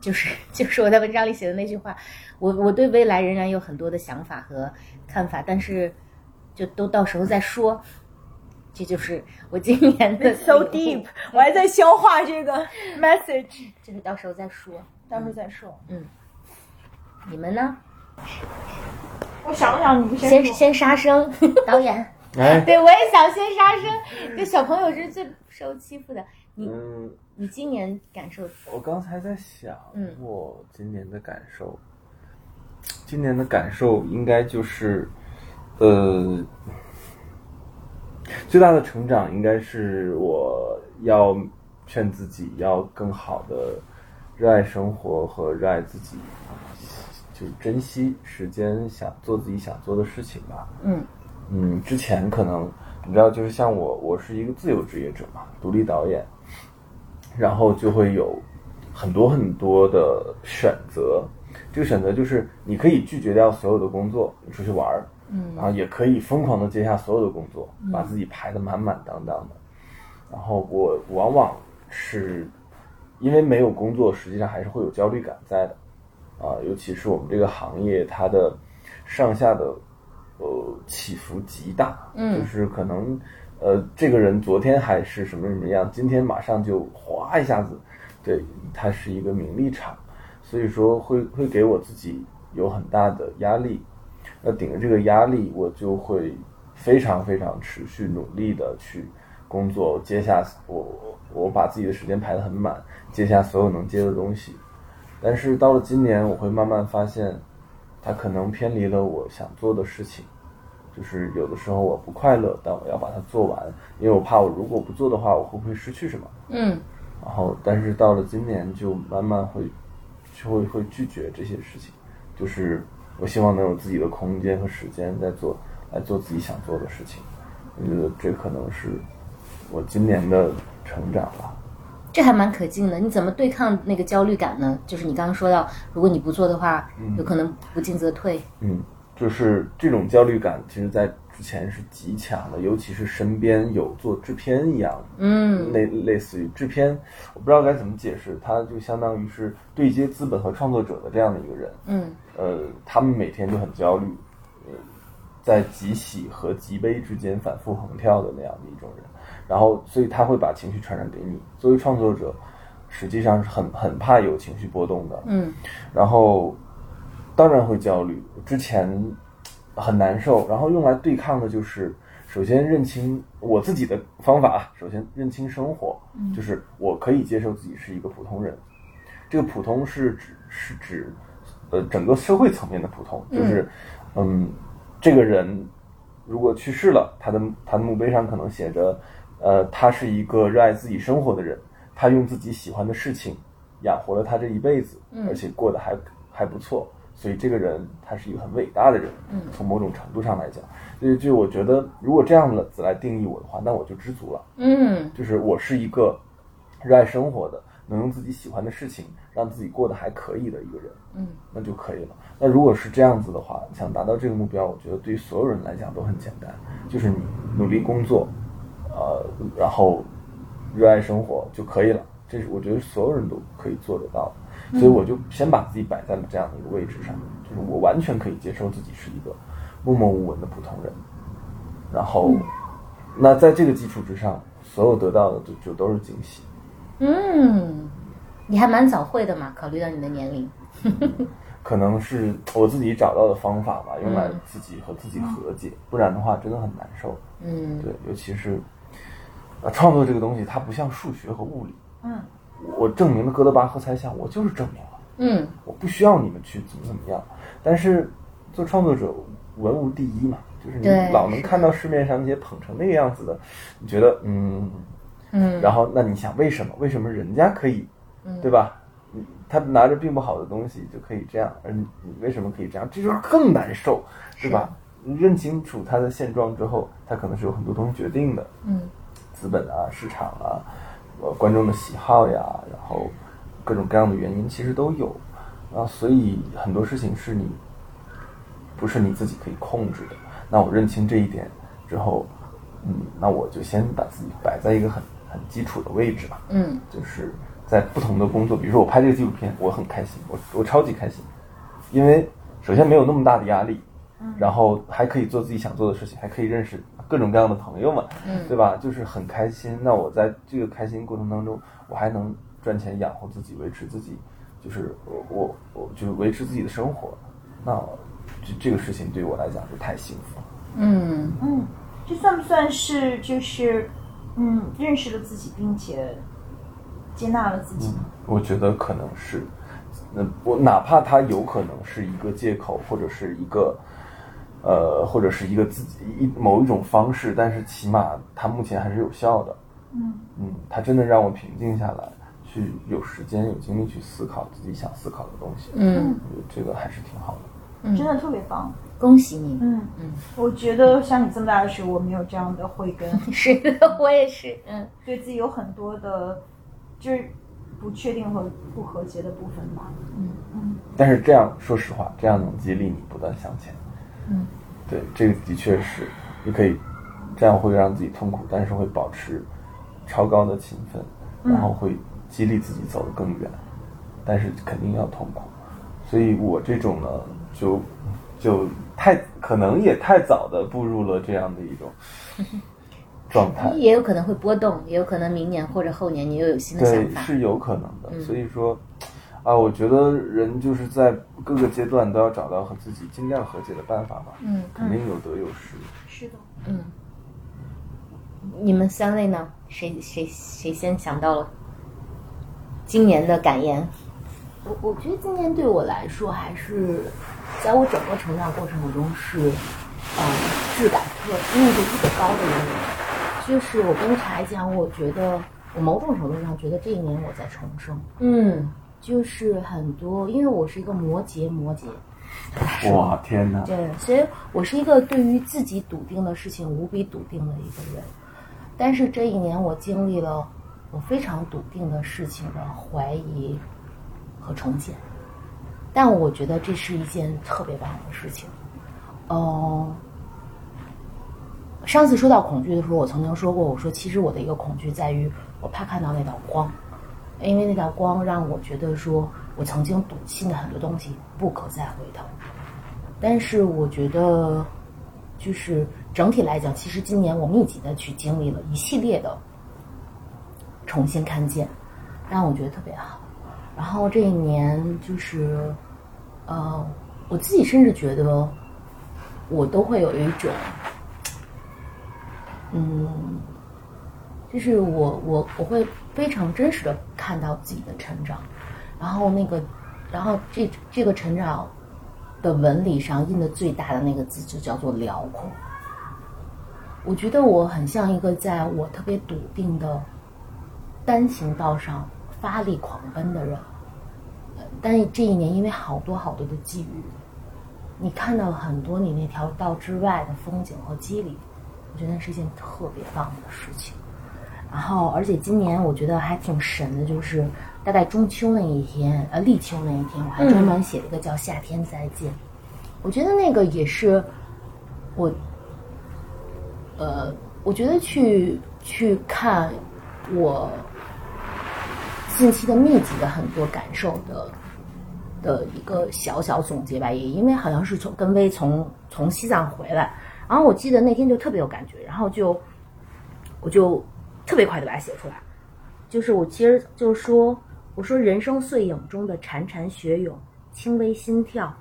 就是就是我在文章里写的那句话，我我对未来仍然有很多的想法和看法，但是就都到时候再说。这就是我今年的 so deep，我还在消化这个 message，这个到时候再说，到时候再说。嗯，你们呢？我想想，你们先先杀生，导演。对，我也想先杀生。这小朋友是最受欺负的。你，你今年感受？我刚才在想，嗯，我今年的感受，今年的感受应该就是，呃，最大的成长应该是我要劝自己要更好的热爱生活和热爱自己，就珍惜时间，想做自己想做的事情吧。嗯。嗯，之前可能你知道，就是像我，我是一个自由职业者嘛，独立导演，然后就会有很多很多的选择。这个选择就是你可以拒绝掉所有的工作，你出去玩儿，嗯，然后也可以疯狂的接下所有的工作，把自己排得满满当当的。然后我往往是因为没有工作，实际上还是会有焦虑感在的啊，尤其是我们这个行业，它的上下的。呃，起伏极大，嗯，就是可能，呃，这个人昨天还是什么什么样，今天马上就哗一下子，对，它是一个名利场，所以说会会给我自己有很大的压力，那顶着这个压力，我就会非常非常持续努力的去工作，接下我我把自己的时间排得很满，接下所有能接的东西，但是到了今年，我会慢慢发现。它可能偏离了我想做的事情，就是有的时候我不快乐，但我要把它做完，因为我怕我如果不做的话，我会不会失去什么？嗯。然后，但是到了今年，就慢慢会，就会会拒绝这些事情，就是我希望能有自己的空间和时间在做来做自己想做的事情。我觉得这可能是我今年的成长吧。这还蛮可敬的。你怎么对抗那个焦虑感呢？就是你刚刚说到，如果你不做的话，有可能不进则退。嗯，就是这种焦虑感，其实在之前是极强的，尤其是身边有做制片一样，嗯，类类似于制片，我不知道该怎么解释，他就相当于是对接资本和创作者的这样的一个人。嗯，呃，他们每天就很焦虑，呃，在极喜和极悲之间反复横跳的那样的一种人。然后，所以他会把情绪传染给你。作为创作者，实际上是很很怕有情绪波动的。嗯，然后当然会焦虑，之前很难受。然后用来对抗的就是，首先认清我自己的方法啊。首先认清生活，就是我可以接受自己是一个普通人。这个普通是指是指呃整个社会层面的普通，就是嗯，这个人如果去世了，他的他的墓碑上可能写着。呃，他是一个热爱自己生活的人，他用自己喜欢的事情养活了他这一辈子，而且过得还还不错，所以这个人他是一个很伟大的人。嗯，从某种程度上来讲，就就我觉得，如果这样子来定义我的话，那我就知足了。嗯，就是我是一个热爱生活的，能用自己喜欢的事情让自己过得还可以的一个人。嗯，那就可以了。那如果是这样子的话，想达到这个目标，我觉得对于所有人来讲都很简单，就是你努力工作。呃，然后热爱生活就可以了，这是我觉得所有人都可以做得到的，所以我就先把自己摆在了这样的一个位置上，就是我完全可以接受自己是一个默默无闻的普通人，然后，那在这个基础之上，所有得到的就就都是惊喜。嗯，你还蛮早会的嘛，考虑到你的年龄。可能是我自己找到的方法吧，用来自己和自己和解，不然的话真的很难受。嗯，对，尤其是。啊，创作这个东西，它不像数学和物理。嗯，我证明了哥德巴赫猜想，我就是证明了。嗯，我不需要你们去怎么怎么样。但是做创作者，文无第一嘛，就是你老能看到市面上那些捧成那个样子的，你觉得嗯嗯，然后那你想为什么？为什么人家可以，对吧？他拿着并不好的东西就可以这样，而你你为什么可以这样？这就是更难受，对吧？你认清楚他的现状之后，他可能是有很多东西决定的。嗯。资本啊，市场啊，呃，观众的喜好呀，然后各种各样的原因其实都有啊，所以很多事情是你不是你自己可以控制的。那我认清这一点之后，嗯，那我就先把自己摆在一个很很基础的位置吧。嗯，就是在不同的工作，比如说我拍这个纪录片，我很开心，我我超级开心，因为首先没有那么大的压力，然后还可以做自己想做的事情，还可以认识。各种各样的朋友嘛，嗯，对吧？就是很开心。那我在这个开心过程当中，我还能赚钱养活自己，维持自己，就是我我我就维持自己的生活。那这这个事情对我来讲就太幸福了。嗯嗯，这算不算是就是嗯认识了自己，并且接纳了自己？嗯、我觉得可能是，那我哪怕它有可能是一个借口，或者是一个。呃，或者是一个自己一某一种方式，但是起码它目前还是有效的。嗯嗯，它真的让我平静下来，去有时间有精力去思考自己想思考的东西。嗯，这个还是挺好的。嗯，真的特别棒，恭喜你。嗯嗯，我觉得像你这么大的时候，我没有这样的慧根。是的，我也是。嗯，对自己有很多的，就是不确定和不和谐的部分吧。嗯嗯。但是这样，说实话，这样能激励你不断向前。嗯，对，这个的确是，你可以这样会让自己痛苦，但是会保持超高的勤奋，然后会激励自己走得更远，但是肯定要痛苦。所以我这种呢，就就太可能也太早的步入了这样的一种 状态，也有可能会波动，也有可能明年或者后年你又有新的想对，法。是有可能的。嗯所以说。啊，我觉得人就是在各个阶段都要找到和自己尽量和解的办法吧。嗯，肯定有得有失。是的。嗯，你们三位呢？谁谁谁先想到了今年的感言？我我觉得今年对我来说，还是在我整个成长过程中是，呃，质感特密度特别高的一年。就是我跟柴讲，我觉得我某种程度上觉得这一年我在重生。嗯就是很多，因为我是一个摩羯，摩羯，哇，天哪！对，所以我是一个对于自己笃定的事情无比笃定的一个人，但是这一年我经历了我非常笃定的事情的怀疑和重建，但我觉得这是一件特别棒的事情。哦、上次说到恐惧的时候，我曾经说过，我说其实我的一个恐惧在于我怕看到那道光，因为那道光让我觉得说我曾经笃信的很多东西不可再回头。但是我觉得，就是整体来讲，其实今年我密集的去经历了一系列的重新看见，让我觉得特别好。然后这一年就是，呃，我自己甚至觉得，我都会有一种，嗯，就是我我我会非常真实的看到自己的成长，然后那个，然后这这个成长的纹理上印的最大的那个字就叫做辽阔。我觉得我很像一个在我特别笃定的单行道上发力狂奔的人，呃但这一年因为好多好多的际遇，你看到了很多你那条道之外的风景和机理，我觉得那是一件特别棒的事情。然后，而且今年我觉得还挺神的，就是大概中秋那一天，呃，立秋那一天，我还专门写了一个叫《夏天再见》。我觉得那个也是我，呃，我觉得去去看我近期的密集的很多感受的的一个小小总结吧，也因为好像是从跟薇从从西藏回来，然后我记得那天就特别有感觉，然后就我就特别快的把它写出来，就是我其实就是说，我说人生碎影中的潺潺雪涌，轻微心跳，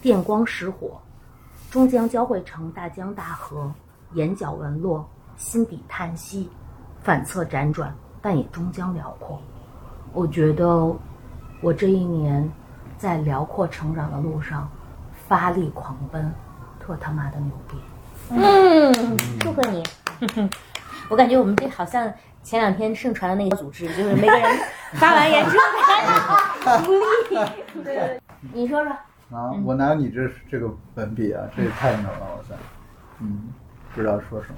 电光石火，终将交汇成大江大河，眼角纹络，心底叹息，反侧辗转，但也终将辽阔。我觉得我这一年在辽阔成长的路上发力狂奔，特他妈的牛逼！嗯，祝贺你！我感觉我们这好像前两天盛传的那个组织，就是每个人发完言之后 鼓励。对对对，你说说。啊，我哪有你这这个文笔啊？这也太牛了，哇塞！嗯，不知道说什么。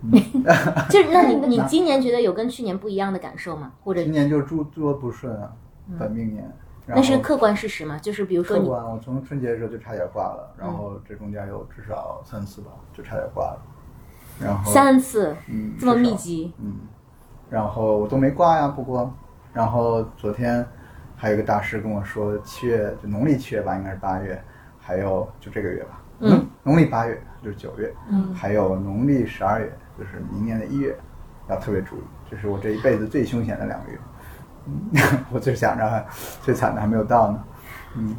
就是那你你今年觉得有跟去年不一样的感受吗？或者今年就诸诸多不顺啊，本命年。那是客观事实嘛？就是比如说客观，我从春节的时候就差点挂了，然后这中间有至少三次吧，就差点挂了。然后三次嗯这么密集，嗯，然后我都没挂呀，不过，然后昨天还有一个大师跟我说，七月就农历七月吧，应该是八月，还有就这个月吧，嗯，农历八月就是九月，嗯还有农历十二月，就是明年的一月，要特别注意，这是我这一辈子最凶险的两个月，嗯，我就想着最惨的还没有到呢，嗯，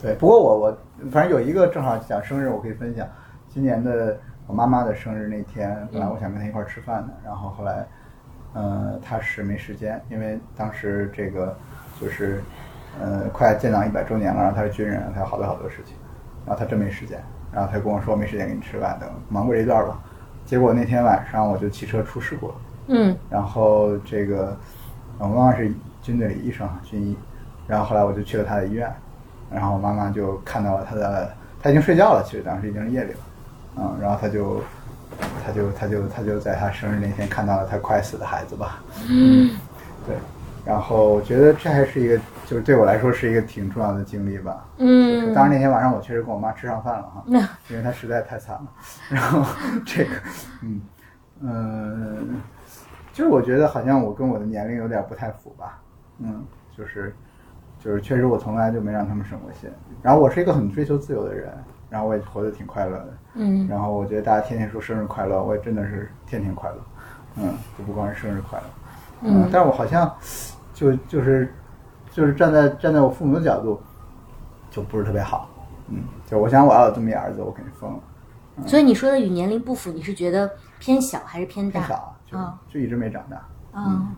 对，不过我我反正有一个正好讲生日，我可以分享。今年的我妈妈的生日那天，本来我想跟她一块儿吃饭的，然后后来，呃，她是没时间，因为当时这个就是，呃，快建党一百周年了，然后她是军人，她有好多好多事情，然后她真没时间，然后她跟我说没时间给你吃饭，等忙过这一段吧。结果那天晚上我就骑车出事故了。嗯然后这个我妈妈是军队里医生，军医，然后后来我就去了她的医院，然后我妈妈就看到了她的，她已经睡觉了，其实当时已经是夜里了，嗯，然后她就，她就她就她就在她生日那天看到了她快死的孩子吧，嗯，对，然后我觉得这还是一个，就是对我来说是一个挺重要的经历吧，嗯，当然那天晚上我确实跟我妈吃上饭了哈，因为她实在太惨了。然后这个，嗯嗯，就是我觉得好像我跟我的年龄有点不太符吧，嗯，就是就是确实我从来就没让他们省过心。然后我是一个很追求自由的人，然后我也活得挺快乐的。嗯然后我觉得大家天天说生日快乐，我也真的是天天快乐，嗯，就不光是生日快乐，嗯，但是我好像就就是就是站在站在我父母的角度，就不是特别好，嗯，就我想我要有这么一儿子，我肯定疯了，所以你说的与年龄不符，你是觉得偏小还是偏大？偏小，就、一直没长大，嗯。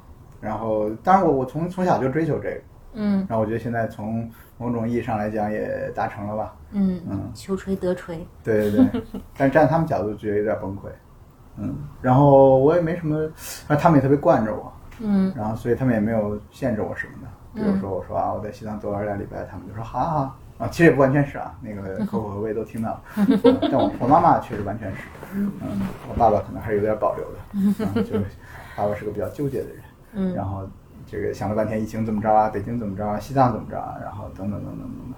然后当然我我从从小就追求这个，嗯。然后我觉得现在从某种意义上来讲也达成了吧，嗯嗯。求锤得锤。对对对，但是站他们角度觉得有点崩溃，嗯，然后我也没什么，他们也特别惯着我，嗯。然后所以他们也没有限制我什么的。比如说我说啊，我在西藏多玩俩礼拜，他们就说好啊好啊，啊，其实也不完全是啊，那个客户和魏都听到了，嗯但我我妈妈确实完全是，嗯，我爸爸可能还是有点保留的，嗯，就是爸爸是个比较纠结的人，嗯。然后这个想了半天疫情怎么着啊，北京怎么着啊，西藏怎么着啊，然后等等等等等等，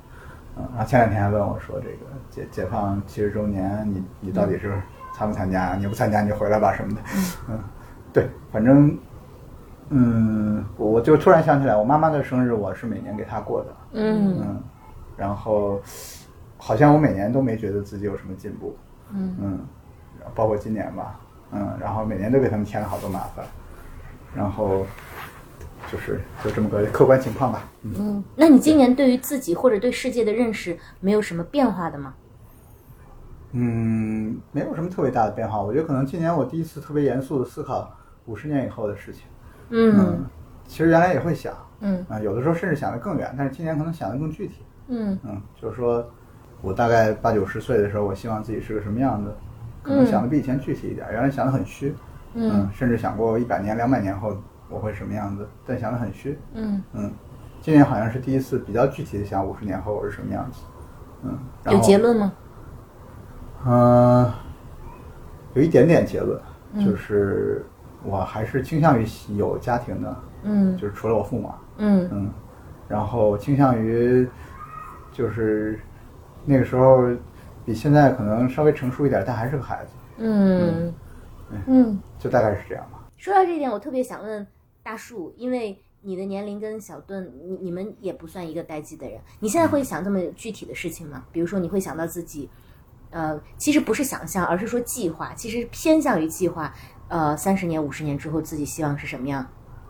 嗯，然后前两天还问我说这个解解放七十周年，你你到底是参不参加？你不参加你就回来吧什么的，嗯，对，反正。嗯，我我就突然想起来，我妈妈的生日我是每年给她过的，嗯。嗯，然后好像我每年都没觉得自己有什么进步，嗯。嗯，包括今年吧，嗯，然后每年都给他们添了好多麻烦，然后就是就这么个客观情况吧，嗯，嗯，那你今年对于自己或者对世界的认识没有什么变化的吗？嗯，没有什么特别大的变化，我觉得可能今年我第一次特别严肃的思考五十年以后的事情，嗯。其实原来也会想，嗯。啊，有的时候甚至想的更远，但是今年可能想的更具体，嗯嗯，就是说我大概八九十岁的时候，我希望自己是个什么样子，可能想的比以前具体一点。原来想的很虚，嗯甚至想过一百年、两百年后我会什么样子，但想的很虚，嗯，嗯。今年好像是第一次比较具体的想五十年后我是什么样子，嗯。然有结论吗？嗯、有一点点结论，嗯就是我还是倾向于有家庭的，嗯就是除了我父母啊，嗯嗯，然后倾向于就是那个时候比现在可能稍微成熟一点，但还是个孩子，嗯嗯。就大概是这样吧。说到这一点，我特别想问大树，因为你的年龄跟小盾，你你们也不算一个代际的人，你现在会想这么具体的事情吗？比如说，你会想到自己，呃，其实不是想象，而是说计划，其实偏向于计划，呃，三十年、五十年之后自己希望是什么样？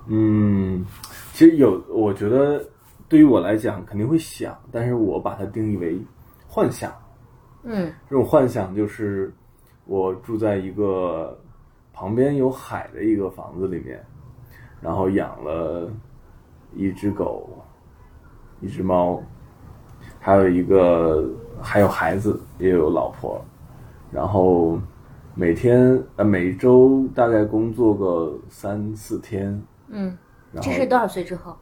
嗯，其实有，我觉得对于我来讲肯定会想，但是我把它定义为幻想。嗯这种幻想就是我住在一个旁边有海的一个房子里面，然后养了一只狗，一只猫，还有一个还有孩子，也有老婆，然后每天呃每周大概工作个三四天，嗯，这是多少岁之后？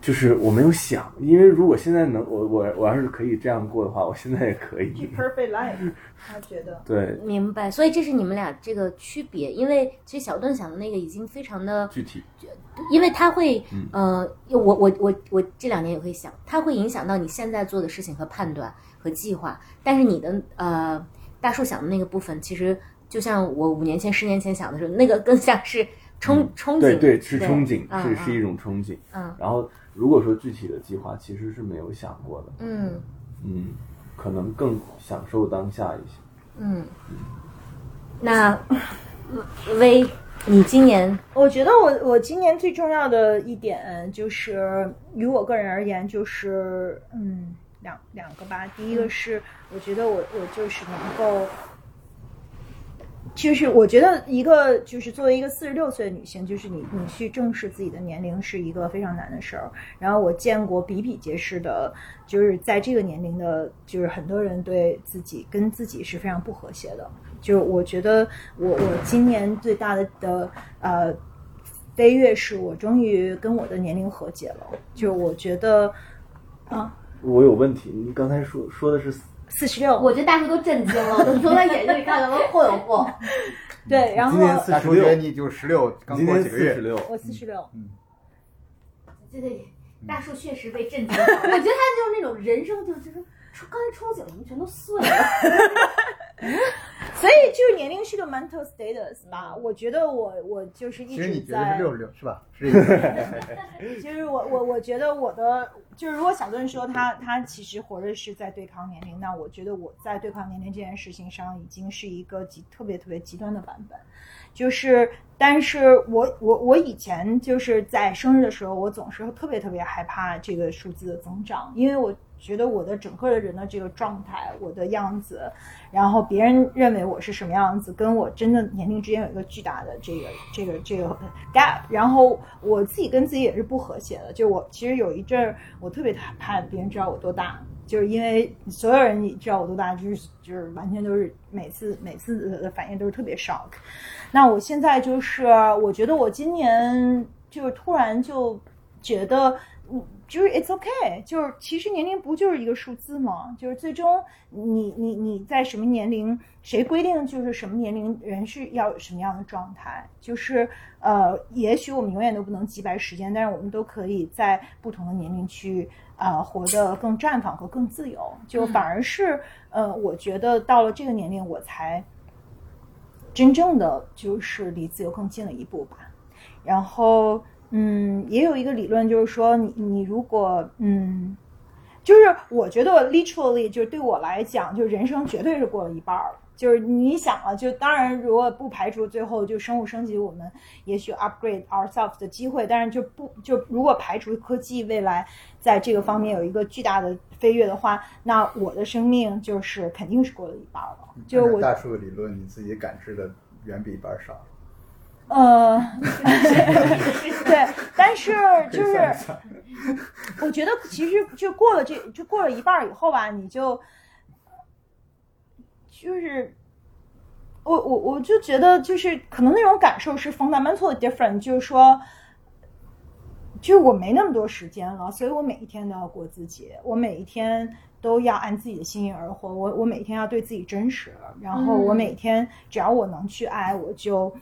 就是我没有想，因为如果现在能我我我要是可以这样过的话，我现在也可以。perfect life，他觉得对，明白，所以这是你们俩这个区别，因为其实小顿想的那个已经非常的具体因为他会，呃，我我我我这两年也会想，它会影响到你现在做的事情和判断和计划。但是你的呃大树想的那个部分，其实就像我五年前、十年前想的时候，那个更像是憧憧憬，对对是憧憬，嗯是是一种憧憬。嗯然后如果说具体的计划，其实是没有想过的。嗯嗯，可能更享受当下一些。嗯。那薇，你今年我觉得我我今年最重要的一点就是，于我个人而言，就是嗯两两个吧。第一个是，我觉得我我就是能够，就是我觉得一个就是作为一个四十六岁的女性，就是你你去正视自己的年龄是一个非常难的事儿。然后我见过比比皆是的，就是在这个年龄的，就是很多人对自己跟自己是非常不和谐的。就是我觉得我我今年最大的的呃飞跃是我终于跟我的年龄和解了。就我觉得啊我有问题，你刚才说说的是四十六，我觉得大叔都震惊了，我都从他眼睛里看到了霍有霍。对，然后今年四大十六，叔觉得你就十六，刚今年过几个月。四十，六，我四十六，嗯。对对，大叔确实被震惊了。我觉得他就是那种人生就就是刚才憧憬的全都碎了。所以就是年龄是个 mental status 吧。我觉得我我就是一其实你直在觉得是六十六是吧？是这意思。就是我我我觉得我的就是，如果小顿说他他其实活着是在对抗年龄，那我觉得我在对抗年龄这件事情上已经是一个极特别特别极端的版本。就是，但是我我我以前就是在生日的时候，我总是特别特别害怕这个数字的增长，因为我觉得我的整个的人的这个状态，我的样子，然后别人认为我是什么样子，跟我真的年龄之间有一个巨大的这个这个这个 gap，然后我自己跟自己也是不和谐的。就我其实有一阵儿，我特别怕别人知道我多大，就是因为所有人你知道我多大，就是就是完全都是每次每次的反应都是特别 shock。那我现在就是，我觉得我今年就是突然就觉得，就是 it's okay，就是其实年龄不就是一个数字吗？就是最终你你你在什么年龄，谁规定就是什么年龄人是要什么样的状态？就是呃，也许我们永远都不能击败时间，但是我们都可以在不同的年龄去呃活得更绽放和更自由。就反而是呃，我觉得到了这个年龄，我才真正的就是离自由更近了一步吧。然后。嗯，也有一个理论，就是说，你你如果嗯，就是我觉得 literally 就对我来讲，就人生绝对是过了一半了。就是你想啊，就当然如果不排除最后就生物升级，我们也许 upgrade ourselves 的机会，但是就不就如果排除科技未来在这个方面有一个巨大的飞跃的话，那我的生命就是肯定是过了一半了。就我大数理论，你自己感知的远比一半少。呃，对，但是就是，我觉得其实就过了这就过了一半以后吧，你就就是我我我就觉得就是可能那种感受是 fundamental different，就是说，就我没那么多时间了，所以我每一天都要过自己，我每一天都要按自己的心意而活，我我每天要对自己真实，然后我每天只要我能去爱，我就。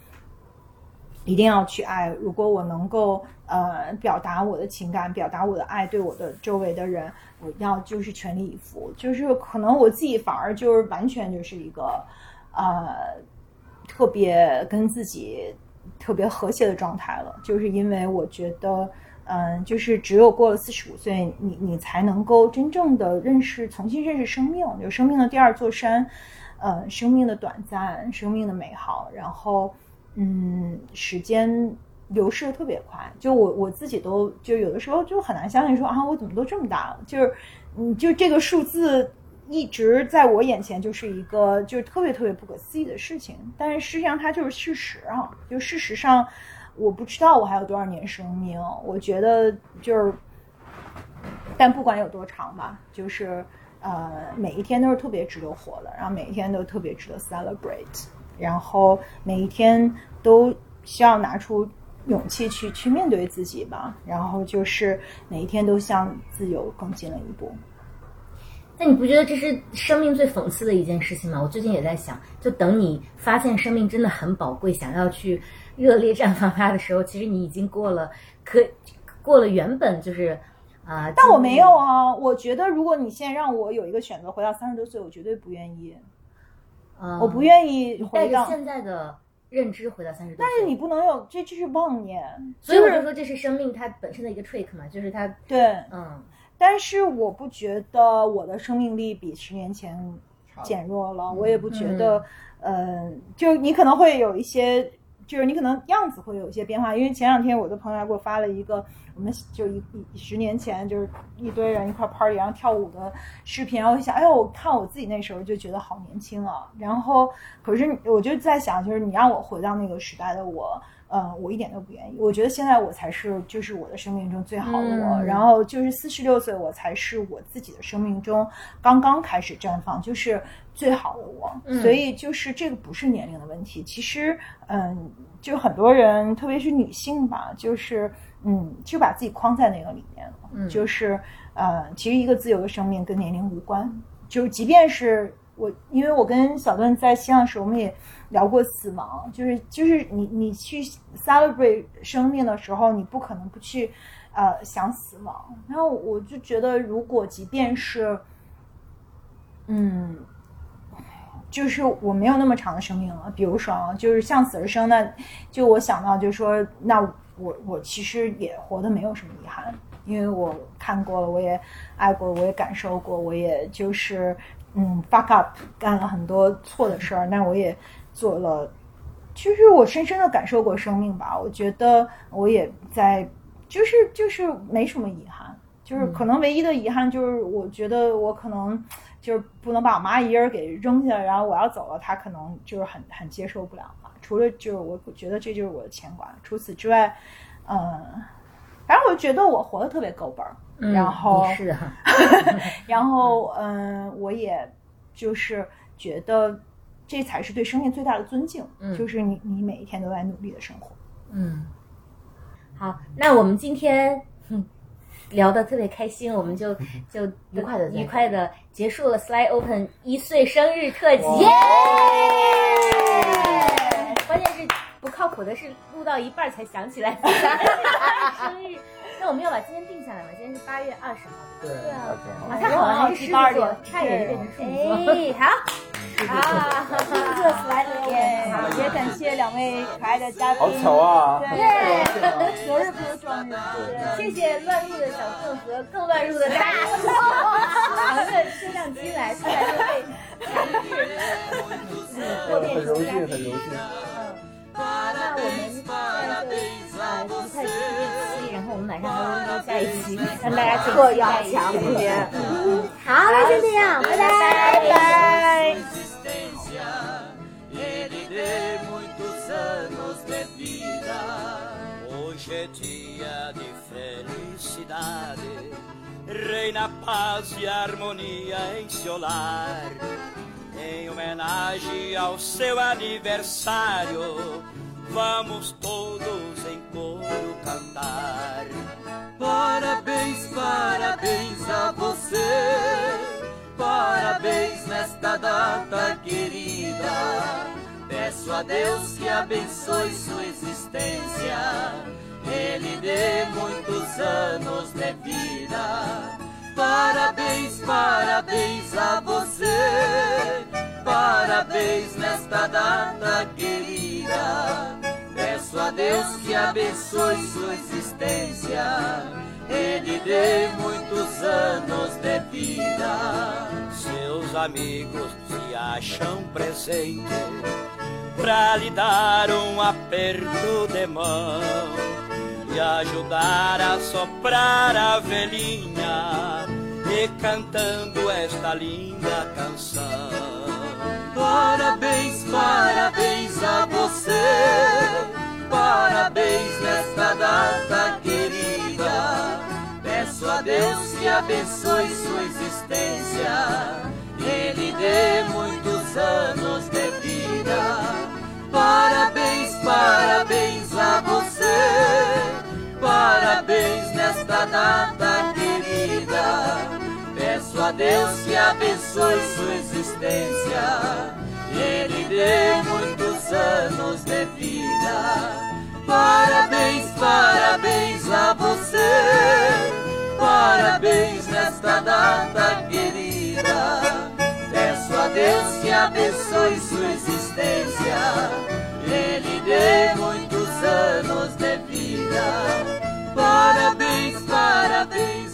一定要去爱。如果我能够呃表达我的情感，表达我的爱，对我的周围的人，我要就是全力以赴。就是可能我自己反而就是完全就是一个呃特别跟自己特别和谐的状态了。就是因为我觉得，嗯，就是只有过了四十五岁，你你才能够真正的认识，重新认识生命，就生命的第二座山，呃，生命的短暂，生命的美好，然后。嗯，时间流逝的特别快，就我我自己都就有的时候就很难相信说啊，我怎么都这么大了？就是，嗯，就这个数字一直在我眼前就是一个就是特别特别不可思议的事情，但是实际上它就是事实啊。就事实上，我不知道我还有多少年生命，我觉得就是，但不管有多长吧，就是呃，每一天都是特别值得活的，然后每一天都特别值得 celebrate。然后每一天都需要拿出勇气去去面对自己吧，然后就是每一天都向自由更近了一步。那你不觉得这是生命最讽刺的一件事情吗？我最近也在想，就等你发现生命真的很宝贵，想要去热烈绽放它的时候，其实你已经过了可过了原本就是啊。但我没有啊，我觉得如果你现在让我有一个选择，回到三十多岁，我绝对不愿意。我不愿意回到现在的认知回到三十多，但是你不能有这，这是妄念。所以我就说这是生命它本身的一个 trick 嘛，就是它对，嗯。但是我不觉得我的生命力比十年前减弱了，我也不觉得，呃，就你可能会有一些。就是你可能样子会有一些变化，因为前两天我的朋友还给我发了一个，我们就一一十年前就是一堆人一块 party 然后跳舞的视频，然后我想，哎呦，我看我自己那时候就觉得好年轻啊。然后，可是我就在想，就是你让我回到那个时代的我。嗯，我一点都不愿意。我觉得现在我才是，就是我的生命中最好的我。然后就是四十六岁，我才是我自己的生命中刚刚开始绽放，就是最好的我。所以就是这个不是年龄的问题。其实，嗯，就很多人，特别是女性吧，就是嗯，就把自己框在那个里面了。就是呃，其实一个自由的生命跟年龄无关。就即便是我，因为我跟小段在西藏时，我们也。聊过死亡，就是就是你你去 celebrate 生命的时候，你不可能不去呃想死亡。然后我就觉得，如果即便是，嗯，就是我没有那么长的生命了，比如说啊，就是向死而生，那就我想到就是说，那我我其实也活得没有什么遗憾，因为我看过了，我也爱过，我也感受过，我也就是嗯 fuck up 干了很多错的事儿，那我也。做了，其实我深深的感受过生命吧。我觉得我也在，就是就是没什么遗憾，就是可能唯一的遗憾就是，我觉得我可能就是不能把我妈一人给扔下，然后我要走了，她可能就是很很接受不了嘛。除了就是我觉得这就是我的牵挂，除此之外，嗯，反正我觉得我活得特别够本儿，然后是，然后嗯，我也就是觉得。这才是对生命最大的尊敬，就是你你每一天都在努力的生活。嗯，好，那我们今天聊得特别开心，我们就 就愉快的愉快的结束了 Slide Open 一岁生日特辑。关键是不靠谱的是录到一半儿才想起来 生日。那我们要把今天定下来吗？今天是八月二十号。对对啊，太好了，还是狮子差一点就变成处女座。哎，好，啊，狮子座 Slide Open，好，也感谢两位可爱的嘉宾。好巧啊！耶！昨日不如撞日，谢谢乱入的小宋和更乱入的大宋，扛着摄像机来，突然就被强制破变很荣幸，成嘉宾。很荣幸。嗯，那我们现在就呃愉快结束这期，然后我们马上还会录下一期，让大家特要强今天。好，那先这样，拜拜，拜拜。Dia de felicidade, reina paz e harmonia em seu lar. Em homenagem ao seu aniversário, vamos todos em coro cantar. Parabéns, parabéns a você. Parabéns nesta data querida. Peço a Deus que abençoe sua existência. Ele dê muitos anos de vida. Parabéns, parabéns a você. Parabéns nesta data querida. Peço a Deus que abençoe sua existência. Ele dê muitos anos de vida. Seus amigos se acham presentes pra lhe dar um aperto de mão e ajudar a soprar a velhinha e cantando esta linda canção. Parabéns, parabéns a você, parabéns nesta data querida. Peço a Deus que abençoe sua existência, Ele dê muitos anos de vida. Parabéns, parabéns nesta data querida. Peço a Deus que abençoe sua existência, Ele dê muitos anos de vida. Parabéns, parabéns a você, parabéns nesta data querida. Peço a Deus que abençoe sua existência, Ele dê muitos anos de vida. Parabéns, parabéns